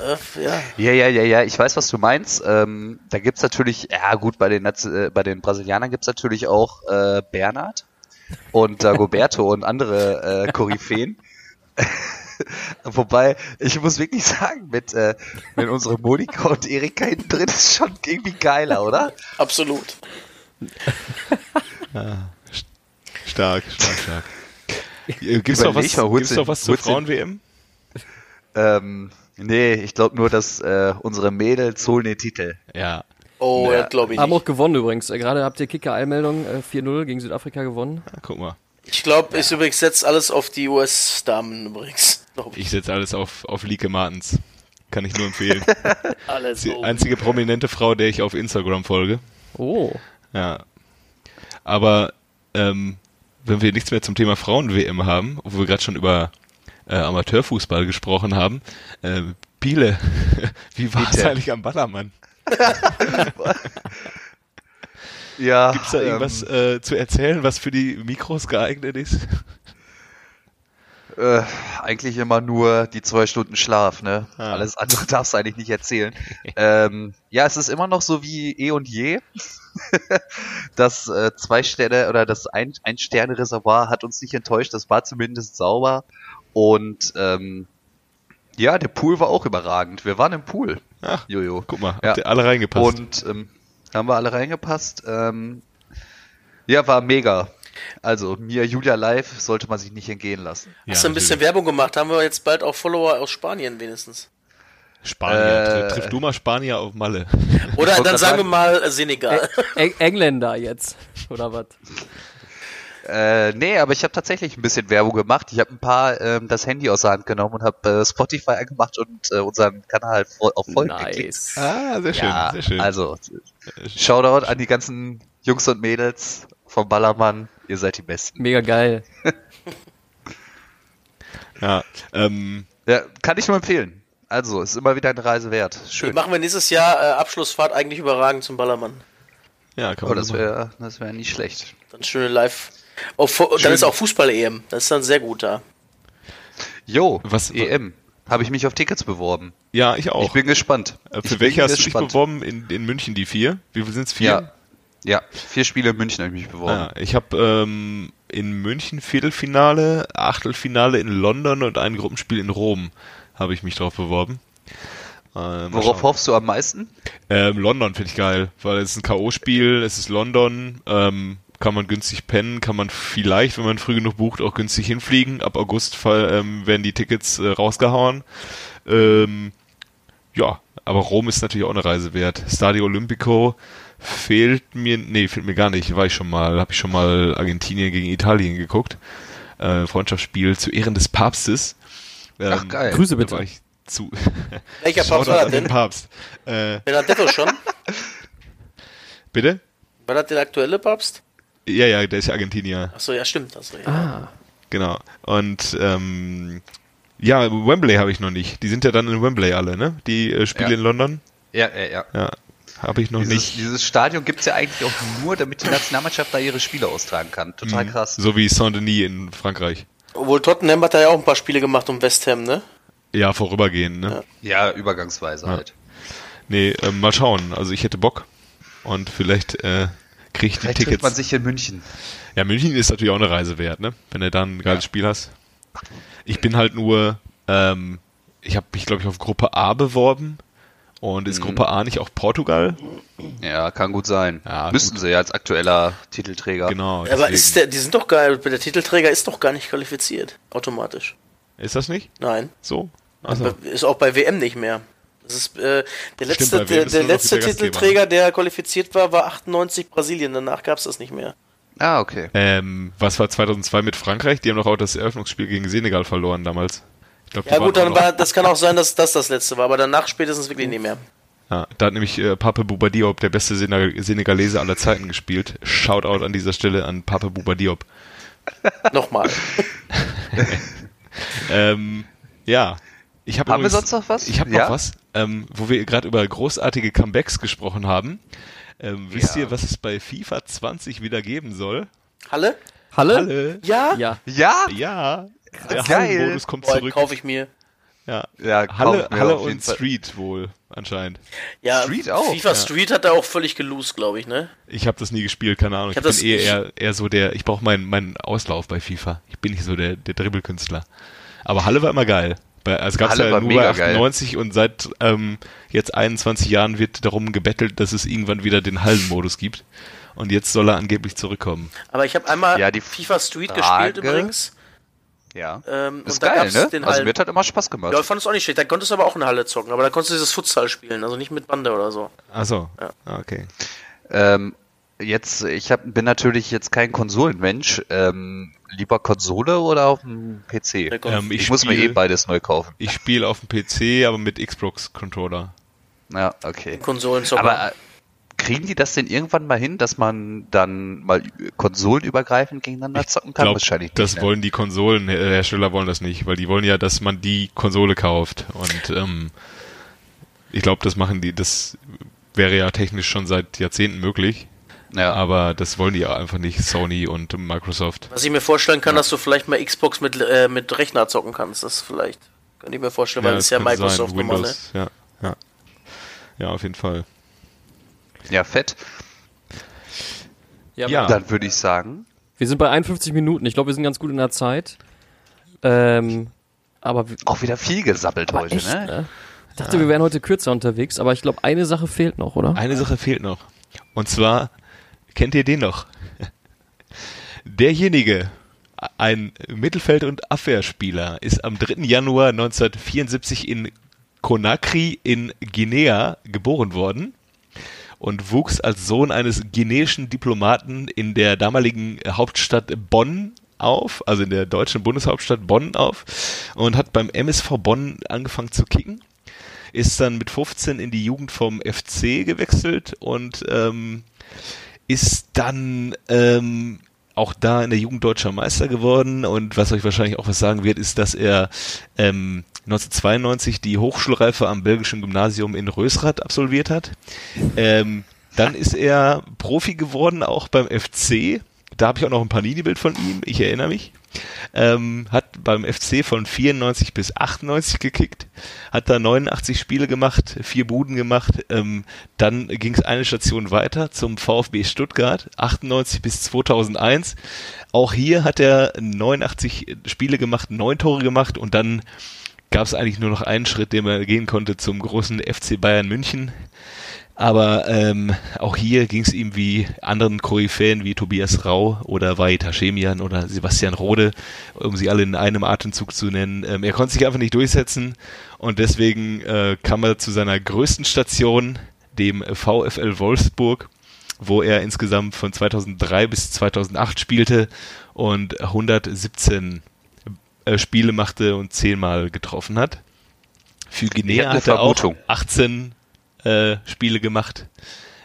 S3: Äh, ja.
S2: ja, ja, ja, ja, ich weiß, was du meinst. Ähm, da gibt's natürlich, ja gut, bei den, äh, bei den Brasilianern gibt's natürlich auch äh, Bernhard und Dagoberto und andere äh, Koryphäen. Wobei, ich muss wirklich sagen, mit, äh, mit unserer Monika und Erika hinten drin ist schon irgendwie geiler, oder?
S3: Absolut.
S1: Stark, stark, stark. Äh, Gibt's noch was,
S2: Überleg mal,
S1: gibt's noch was zur Frauen-WM?
S2: Ähm, nee, ich glaube nur, dass äh, unsere Mädels holen den Titel.
S1: Ja.
S3: Oh,
S2: Ja.
S3: das glaube ich
S4: Haben auch
S3: nicht.
S4: gewonnen übrigens. Äh, Gerade habt ihr Kicker-Eilmeldung äh, 4-0 gegen Südafrika gewonnen.
S1: Ah, Guck mal.
S3: Ich glaube, ich übrigens setze alles auf die US-Damen übrigens. Ich.
S1: Ich setze alles auf, auf Lieke Martens. Kann ich nur empfehlen.
S3: Alles
S1: Die einzige prominente Frau, der ich auf Instagram folge.
S4: Oh.
S1: Ja. Aber ähm, wenn wir nichts mehr zum Thema Frauen-WM haben, obwohl wir gerade schon über äh, Amateurfußball gesprochen haben, äh, Biele, wie war es eigentlich am Ballermann?
S2: Ja.
S1: Gibt's da irgendwas äh, zu erzählen, was für die Mikros geeignet ist?
S2: Äh, eigentlich immer nur die zwei Stunden Schlaf, ne?
S1: Ah.
S2: Alles andere darfst du eigentlich nicht erzählen. ähm, ja, es ist immer noch so wie eh und je. das äh, zwei Sterne oder das ein, ein Sterne Reservoir hat uns nicht enttäuscht. Das war zumindest sauber und ähm, ja, der Pool war auch überragend. Wir waren im Pool.
S1: Ach,
S2: Jojo.
S1: guck mal, habt
S2: Ja.
S1: ihr alle reingepasst?
S2: Und ähm, haben wir alle reingepasst. Ähm, ja, war mega. Also, mir Julia Live sollte man sich nicht entgehen lassen.
S1: ja,
S3: Hast du ein bisschen
S1: natürlich.
S3: Werbung gemacht? Haben wir jetzt bald auch Follower aus Spanien wenigstens?
S1: Spanier.
S2: Äh,
S1: Tri- Triff du mal Spanier auf Malle.
S3: Oder dann sagen wir mal Senegal.
S4: Eng Engländer jetzt. Oder was?
S2: Äh, nee, aber ich habe tatsächlich ein bisschen Werbung gemacht. Ich habe ein paar ähm, das Handy aus der Hand genommen und habe äh, Spotify angemacht und äh, unseren Kanal auf Folgen geklickt.
S4: Nice.
S1: Ah, sehr schön,
S2: Ja,
S1: sehr schön.
S2: also Shoutout an die ganzen Jungs und Mädels vom Ballermann. Ihr seid die Besten.
S4: Mega geil.
S1: ja, ähm,
S2: Ja, kann ich nur empfehlen. Also, ist immer wieder eine Reise wert. Schön.
S3: Machen wir nächstes Jahr äh, Abschlussfahrt eigentlich überragend zum Ballermann.
S1: ja, kann
S2: Oh,
S1: man
S2: das
S1: so machen.
S2: wäre das wär nicht schlecht.
S3: Dann schöne Live. Oh, fu- dann
S2: Schön.
S3: ist auch Fußball-EM. Das ist dann sehr gut da.
S2: Jo,
S1: Was-
S2: EM. Habe ich mich auf Tickets beworben.
S1: Ja, ich auch.
S2: Ich bin gespannt.
S1: Äh,
S2: Ich
S1: Für
S2: bin
S1: welche hast du dich
S2: gespannt.
S1: beworben? In, in München die vier? Wie viel sind's? Vier?
S2: Ja. Ja, vier Spiele in München habe ich mich beworben.
S1: Ah, ich habe ähm, in München Viertelfinale, Achtelfinale in London und ein Gruppenspiel in Rom habe ich mich drauf beworben. Äh,
S2: Worauf
S1: schauen.
S2: hoffst du am meisten?
S1: Ähm, London finde ich geil, weil es ist ein K.O.-Spiel, es ist London, ähm, kann man günstig pennen, kann man vielleicht, wenn man früh genug bucht, auch günstig hinfliegen. Ab August ähm, werden die Tickets äh, rausgehauen. Ähm, ja, aber Rom ist natürlich auch eine Reise wert. Stadio Olimpico fehlt mir, nee, fehlt mir gar nicht. War ich schon mal, habe ich schon mal Argentinien gegen Italien geguckt. Äh, Freundschaftsspiel zu Ehren des Papstes. Ähm,
S2: Ach, geil.
S4: Grüße bitte.
S1: war ich zu.
S3: Welcher Papst war das denn?
S1: Papst. Äh,
S3: Benedetto schon?
S1: bitte?
S3: War das der aktuelle Papst?
S1: Ja, ja, der ist ja Argentinier.
S3: Achso, ja, stimmt. Achso, ja.
S4: Ah.
S1: Genau. Und ähm, ja, Wembley habe ich noch nicht. Die sind ja dann in Wembley alle, ne? Die äh, Spiele
S2: Ja.
S1: in London.
S2: Ja, ja, ja.
S1: Ja, habe ich noch
S2: Dieses,
S1: nicht.
S2: dieses Stadion gibt's ja eigentlich auch nur, damit die Nationalmannschaft da ihre Spiele austragen kann. Total
S1: Mhm.
S2: krass.
S1: So wie Saint-Denis in Frankreich.
S3: Obwohl Tottenham hat da ja auch ein paar Spiele gemacht um West Ham, ne?
S1: Ja, vorübergehend, ne?
S2: Ja, übergangsweise
S1: Ja.
S2: halt.
S1: Nee, ähm, mal schauen. Also ich hätte Bock. Und vielleicht äh, kriege ich die
S2: Vielleicht trifft
S1: Tickets.
S2: man sich in München.
S1: Ja, München ist natürlich auch eine Reise wert, ne? Wenn du dann ein geiles
S2: Ja.
S1: Spiel hast. Ich bin halt nur, ähm, ich habe mich, glaube ich, auf Gruppe A beworben. Und ist
S2: Mhm.
S1: Gruppe A nicht auch Portugal?
S2: Ja, kann gut sein.
S1: Ja,
S2: Müssten sie ja als aktueller Titelträger.
S1: Genau.
S3: Aber
S1: deswegen.
S3: ist der, die sind doch geil, der Titelträger ist doch gar nicht qualifiziert. Automatisch.
S1: ist das nicht
S3: Nein.
S1: so? Also,
S3: Ist auch bei WM nicht mehr. Das ist, äh, der letzte,
S1: Stimmt,
S3: der, der letzte. Titelträger, der qualifiziert war, war 98 Brasilien. Danach gab es das nicht mehr.
S2: Ah, okay.
S1: Ähm, was war 2002 mit Frankreich? Die haben doch auch das Eröffnungsspiel gegen Senegal verloren damals. Ich glaub,
S3: Ja gut, dann war, das kann auch sein, dass das das letzte war, aber danach spätestens wirklich nicht mehr.
S1: Ja, da hat nämlich äh, Pape Bouba Diop, der beste Senegal Senegalese aller Zeiten, gespielt. Shoutout an dieser Stelle an Pape Bouba Diop.
S3: Nochmal.
S1: Ähm, ja. Ich hab
S2: Haben wir
S1: übrigens-
S2: sonst noch was?
S1: Ich habe noch
S2: Ja?
S1: was, ähm, wo wir gerade über großartige Comebacks gesprochen haben. Ähm, wisst
S2: Ja.
S1: ihr, was es bei FIFA 20 wieder geben soll?
S3: Halle?
S4: Halle?
S1: Halle?
S3: Ja?
S4: Ja.
S2: Ja?
S1: Ja. Der
S2: Geil.
S1: Hallenmodus kommt
S3: Boah,
S1: zurück.
S3: kaufe ich mir.
S1: Ja.
S2: Ja, kauf
S1: Halle,
S2: mir
S1: Halle und
S2: Fall.
S1: Street wohl, anscheinend.
S3: Ja,
S2: Street auch,
S3: FIFA
S2: ja.
S3: Street hat da auch völlig gelost, glaube ich, ne?
S1: Ich habe das nie gespielt, keine Ahnung. Ich,
S3: hab
S1: bin
S3: das-
S1: eh
S3: ich-
S1: eher, eher so der, ich brauche meinen meinen Auslauf bei FIFA. Ich bin nicht so der, der Dribbelkünstler. Aber Halle war immer geil. Also gab's
S2: Halle
S1: ja
S2: war
S1: nur
S2: mega
S1: bei 98 und seit ähm, jetzt 21 Jahren wird darum gebettelt, dass es irgendwann wieder den Hallenmodus gibt. Und jetzt soll er angeblich zurückkommen.
S3: Aber ich habe einmal
S2: Ja, die
S3: FIFA Street
S2: Frage-
S3: gespielt übrigens.
S2: Ja.
S3: Ähm,
S2: Ist
S3: und da
S2: geil, ne?
S3: den
S2: Also mir hat immer Spaß gemacht.
S3: Ja, ich fand es auch nicht schlecht. Da konntest du aber auch in der Halle zocken, aber da konntest du dieses Futsal spielen, also nicht mit Bande oder so.
S1: Achso.
S3: Ja.
S1: Ah, Okay.
S2: Ähm, jetzt, ich hab, bin natürlich jetzt kein Konsolenmensch. Ähm, lieber Konsole oder auf dem PC?
S1: Ähm,
S2: Ich,
S1: ich
S2: muss mir eh beides neu kaufen.
S1: Ich spiele auf dem PC, aber mit Xbox-Controller.
S2: Ja, okay.
S3: Konsolen.
S2: Aber äh, kriegen die das denn irgendwann mal hin, dass man dann mal konsolenübergreifend gegeneinander zocken kann?
S1: glaub,
S2: Wahrscheinlich
S1: das
S2: nicht. ne?
S1: wollen die Konsolenhersteller wollen das nicht, weil die wollen ja, dass man die Konsole kauft. Und ähm, ich glaube, das machen die, das wäre ja technisch schon seit Jahrzehnten möglich.
S2: Ja.
S1: Aber das wollen die ja einfach nicht, Sony und Microsoft.
S3: Was ich mir vorstellen kann, dass du vielleicht mal Xbox mit, äh, mit Rechner zocken kannst. Das vielleicht. Könnte ich mir vorstellen, weil das ist ja
S1: könnte sein,
S3: Microsoft Nummer, ne?
S1: Windows, ja, ja. Ja, auf jeden Fall.
S2: ja, fett.
S4: Ja,
S1: Ja.
S2: Dann würde ich sagen,
S4: Wir sind bei 51 Minuten. Ich glaube, wir sind ganz gut in der Zeit. Ähm, aber
S2: auch wieder viel gesabbelt heute,
S4: echt,
S2: ne?
S4: ne? Ich dachte, wir wären heute kürzer unterwegs, aber ich glaube, eine Sache fehlt noch, oder?
S1: Eine Sache fehlt noch. Und zwar, kennt ihr den noch? Derjenige, ein Mittelfeld- und Abwehrspieler, ist am 3. Januar 1974 in Conakry in Guinea geboren worden und wuchs als Sohn eines guineischen Diplomaten in der damaligen Hauptstadt Bonn auf, also in der deutschen Bundeshauptstadt Bonn auf und hat beim MSV Bonn angefangen zu kicken ist dann mit 15 in die Jugend vom FC gewechselt und ähm, ist dann ähm, auch da in der Jugend deutscher Meister geworden und was euch wahrscheinlich auch was sagen wird, ist, dass er ähm, 1992 die Hochschulreife am belgischen Gymnasium in Rösrath absolviert hat. Ähm, dann ist er Profi geworden, auch beim FC. Da habe ich auch noch ein Panini-Bild von ihm, ich erinnere mich. Ähm, hat beim FC von 94 bis 98 gekickt, hat da 89 Spiele gemacht, vier Buden gemacht. Ähm, dann ging es eine Station weiter zum VfB Stuttgart, 98 bis 2001. Auch hier hat er 89 Spiele gemacht, neun Tore gemacht und dann gab es eigentlich nur noch einen Schritt, den man gehen konnte zum großen FC Bayern München. Aber ähm, auch hier ging es ihm wie anderen Koryphäen wie Tobias Rau oder Vahid Hashemian oder Sebastian Rode, um sie alle in einem Atemzug zu nennen. Ähm, er konnte sich einfach nicht durchsetzen und deswegen äh, kam er zu seiner größten Station, dem VfL Wolfsburg, wo er insgesamt von 2003 bis 2008 spielte und 117 äh, Spiele machte und zehnmal getroffen hat. Für Guinea hat er auch
S2: Vermutung.
S1: 18 äh, Spiele gemacht.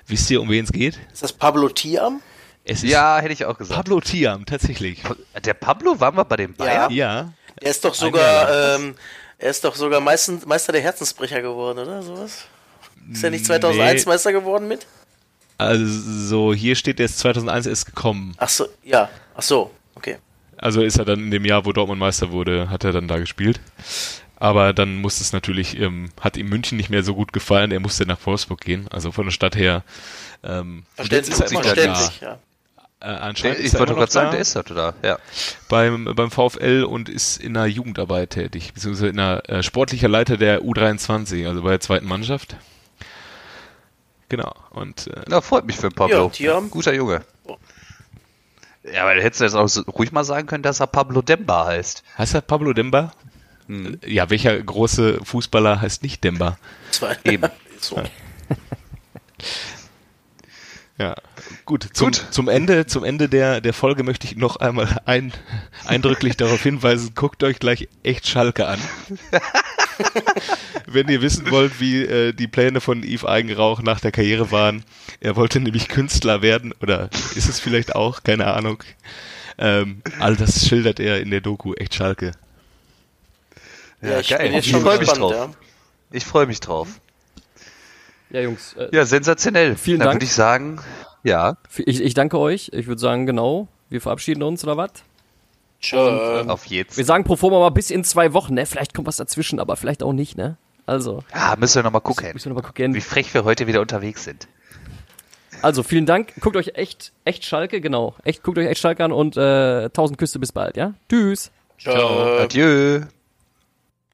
S1: Wisst ihr, um wen es geht?
S3: Ist das Pablo Tiam?
S1: Es ist
S2: Ja, hätte ich auch gesagt.
S1: Pablo Tiam, tatsächlich.
S2: Der Pablo, waren wir bei den Bayern?
S1: Ja,
S3: Er ist doch sogar, ähm, er ist doch sogar Meister, Meister der Herzensbrecher geworden, oder sowas? Ist er nicht 2001
S1: Nee.
S3: Meister geworden mit?
S1: also hier steht, er ist 2001 erst gekommen.
S3: Ach so, ja. Ach so, okay.
S1: Also ist er dann in dem Jahr, wo Dortmund Meister wurde, hat er dann da gespielt. Aber dann musste es natürlich, ähm, hat ihm München nicht mehr so gut gefallen, er musste nach Wolfsburg gehen. Also von der Stadt her. Ähm,
S3: Verständlich,
S1: ist er
S3: verständlich,
S1: da.
S3: ja.
S1: Äh,
S2: Der,
S1: anscheinend
S2: ich
S1: ist er
S2: wollte gerade sagen,
S1: da
S2: der ist dort, oder? Ja.
S1: beim, beim VfL und ist in der Jugendarbeit tätig, beziehungsweise in der äh, sportlicher Leiter der U23, also bei der zweiten Mannschaft. Genau. Und äh,
S2: Na, freut mich für Pablo.
S3: Ja.
S2: Guter Junge.
S3: Oh.
S2: Ja, aber hättest du jetzt auch so ruhig mal sagen können, dass er Pablo Demba heißt.
S1: heißt er Pablo Demba? Ja, welcher große Fußballer heißt nicht Demba?
S3: Zwei.
S2: Eben.
S3: so.
S1: Ja, gut. Zum,
S2: Gut.
S1: zum Ende, zum Ende der, der Folge möchte ich noch einmal ein, eindrücklich darauf hinweisen, guckt euch gleich echt Schalke an. Wenn ihr wissen wollt, wie äh, die Pläne von Yves Eigenrauch nach der Karriere waren. Er wollte nämlich Künstler werden, oder ist es vielleicht auch, keine Ahnung. Ähm, all das schildert er in der Doku, echt Schalke.
S3: Ja, ich
S2: geil.
S3: bin jetzt
S2: Ich
S3: schon
S2: freu mich drauf.
S3: ja.
S2: Ich freue mich drauf.
S4: Ja, Jungs, äh,
S2: Ja, sensationell.
S4: Vielen
S2: Dann
S4: Dank.
S2: würde ich sagen, ja,
S4: ich, ich danke euch. Ich würde sagen, genau, wir verabschieden uns oder was?
S3: Tschö.
S2: auf jetzt.
S4: Wir sagen pro forma mal bis in zwei Wochen, ne? Vielleicht kommt was dazwischen, aber vielleicht auch nicht, ne? Also,
S2: Ja, müssen wir nochmal gucken,
S4: müssen wir noch mal gucken.
S2: wie frech wir heute wieder unterwegs sind.
S4: Also, vielen Dank. Guckt euch echt, echt Schalke, genau. Echt, guckt euch echt Schalke an und äh, tausend Küsse bis bald, ja? Tschüss.
S3: Tschö.
S2: Adieu.